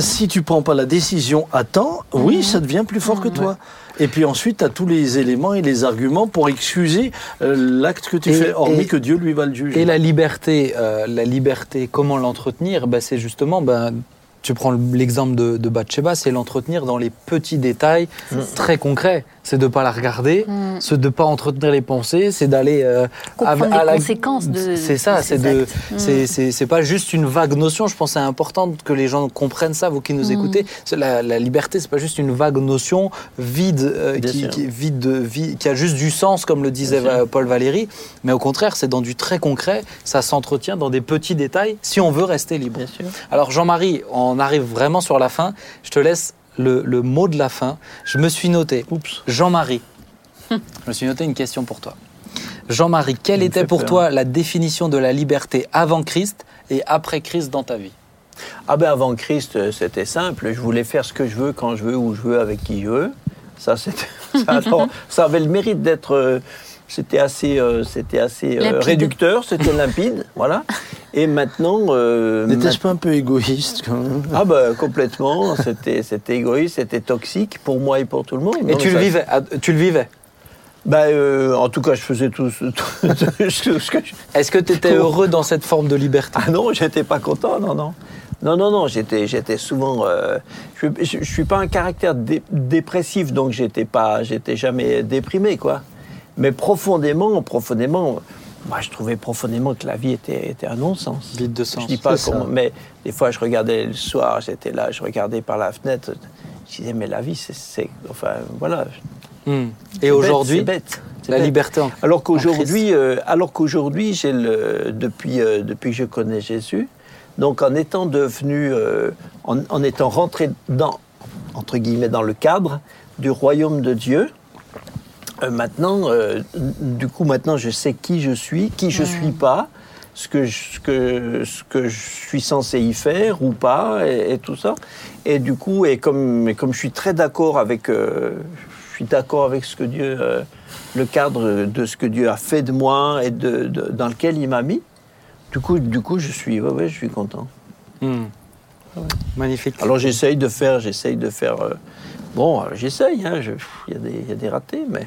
si tu prends pas la décision à temps, oui, ça devient plus fort que toi. Et puis ensuite, tu as tous les éléments et les arguments pour excuser euh, l'acte que tu Et- fais, hormis et- que Dieu lui va le juger. Et la liberté, euh, la liberté, comment l'entretenir? Ben, C'est justement, ben, tu prends l'exemple de, de Bathsheba, c'est l'entretenir dans les petits détails très concrets. C'est de ne pas la regarder, Mm. c'est de ne pas entretenir les pensées, c'est d'aller euh, Comprendre les conséquences de- C'est ça, c'est ces de, c'est- c'est c'est pas juste une vague notion. Je pense que c'est important que les gens comprennent ça, vous qui nous Mm. écoutez. La, la liberté, c'est pas juste une vague notion vide, euh, qui, vide de vie, qui a juste du sens, comme le disait Bien Paul Valéry. Mais au contraire, c'est dans du très concret. Ça s'entretient dans des petits détails si on veut rester libre. Bien sûr. Alors Jean-Marie, on arrive vraiment sur la fin. Je te laisse le, le mot de la fin. Je me suis noté. Jean-Marie, (laughs) je me suis noté une question pour toi. Jean-Marie, quelle était pour peur. toi la définition de la liberté avant Christ et après Christ dans ta vie? Ah ben avant Christ, euh, c'était simple. Je voulais faire ce que je veux, quand je veux, où je veux, avec qui je veux. Ça, (laughs) ça, alors, ça avait le mérite d'être. C'était assez, euh, c'était assez euh, réducteur, c'était (laughs) limpide, voilà. Et maintenant, euh, N'était-ce pas un peu égoïste quand même ah ben complètement, c'était, c'était égoïste, c'était toxique pour moi et pour tout le monde. Et Non, tu mais le ça- vivais ah, Tu le vivais? Euh, en tout cas, je faisais tout, ce- tout (laughs) ce que je- Est-ce que tu étais heureux dans cette forme de liberté? Ah non, j'étais pas content, non, non. Non, non, non, j'étais, j'étais souvent. euh, je, je, je suis pas un caractère dé- dépressif, donc j'étais pas, j'étais jamais déprimé, quoi. Mais profondément, profondément, moi, je trouvais profondément que la vie était, était un non-sens. Vide de Je sens. dis pas comment, mais des fois, je regardais le soir, j'étais là, je regardais par la fenêtre. Je disais, mais la vie, c'est, enfin, voilà. Hmm. Et aujourd'hui, c'est bête. la bête. liberté en Alors qu'aujourd'hui, euh, alors qu'aujourd'hui, j'ai le depuis euh, depuis que je connais Jésus, donc en étant devenu, euh, en, en étant rentré dans entre guillemets dans le cadre du royaume de Dieu. Euh, maintenant, euh, du coup, maintenant, je sais qui je suis, qui je suis pas, ce que je, ce que ce que je suis censé y faire ou pas, et, et tout ça. Et du coup, et comme et comme je suis très d'accord avec, euh, je suis d'accord avec ce que Dieu, euh, le cadre de ce que Dieu a fait de moi et de, de- dans lequel il m'a mis. Du coup, du coup, je suis, ouais, ouais, je suis content. Hmm. Magnifique. Alors j'essaye de faire, j'essaye de faire. euh, bon, j'essaye. hein, y, il y a des ratés, mais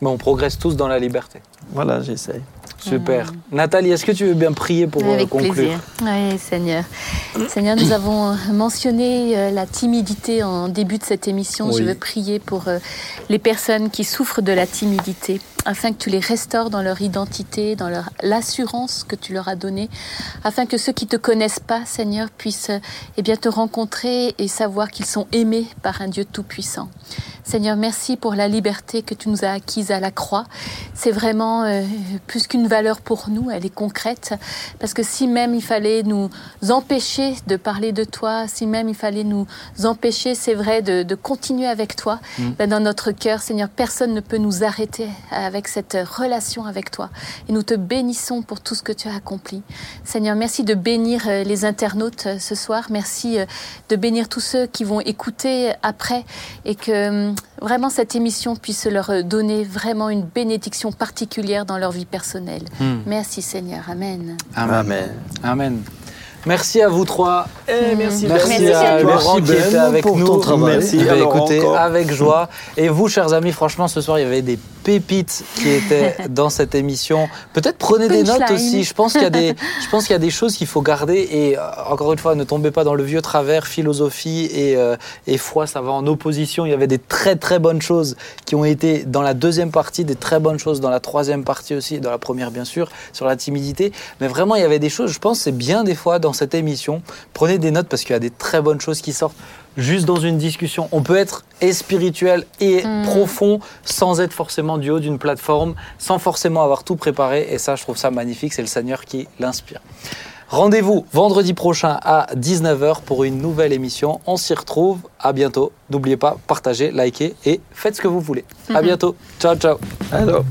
Mais on progresse tous dans la liberté. voilà, j'essaye. Super. Nathalie, est-ce que tu veux bien prier pour euh, Avec conclure plaisir. Oui, Seigneur. Seigneur, nous avons mentionné euh, la timidité en début de cette émission. Je veux prier pour euh, les personnes qui souffrent de la timidité, afin que tu les restaures dans leur identité, dans leur l'assurance que tu leur as donnée, afin que ceux qui te connaissent pas, Seigneur, puissent euh, eh bien te rencontrer et savoir qu'ils sont aimés par un Dieu tout-puissant. Seigneur, merci pour la liberté que tu nous as acquise à la croix. C'est vraiment euh, plus qu'une valeur pour nous, elle est concrète. Parce que si même il fallait nous empêcher de parler de toi, si même il fallait nous empêcher, c'est vrai, de, de continuer avec toi, ben, dans notre cœur, Seigneur, personne ne peut nous arrêter avec cette relation avec toi. Et nous te bénissons pour tout ce que tu as accompli. Seigneur, merci de bénir euh, les internautes euh, ce soir. Merci euh, de bénir tous ceux qui vont écouter après et que hum, vraiment cette émission puisse leur donner vraiment une bénédiction particulière dans leur vie personnelle. Hmm. Merci Seigneur. Amen. Amen. Amen. Amen. Merci à vous trois. Eh, merci, Merci, Merci à à Laurent qui était avec pour nous. ton travail. Merci Eh ben, écoutez, encore. avec joie. Et vous, chers amis, franchement, ce soir, il y avait des pépites qui étaient (laughs) dans cette émission. Peut-être prenez des notes aussi. Je pense qu'il y a des, (laughs) je pense qu'il y a des choses qu'il faut garder. Et euh, encore une fois, ne tombez pas dans le vieux travers. Philosophie et, euh, et foi, ça va en opposition. Il y avait des très très bonnes choses qui ont été dans la deuxième partie, des très bonnes choses dans la troisième partie aussi, et dans la première bien sûr, sur la timidité. Mais vraiment, il y avait des choses. Je pense, c'est bien des fois dans cette émission. Prenez des notes parce qu'il y a des très bonnes choses qui sortent juste dans une discussion. On peut être et spirituel et Mm. profond sans être forcément du haut d'une plateforme, sans forcément avoir tout préparé. Et ça, je trouve ça magnifique. C'est le Seigneur qui l'inspire. Rendez-vous vendredi prochain à 19h pour une nouvelle émission. On s'y retrouve. À bientôt. N'oubliez pas, partagez, likez et faites ce que vous voulez. À bientôt. Ciao, ciao. Alors.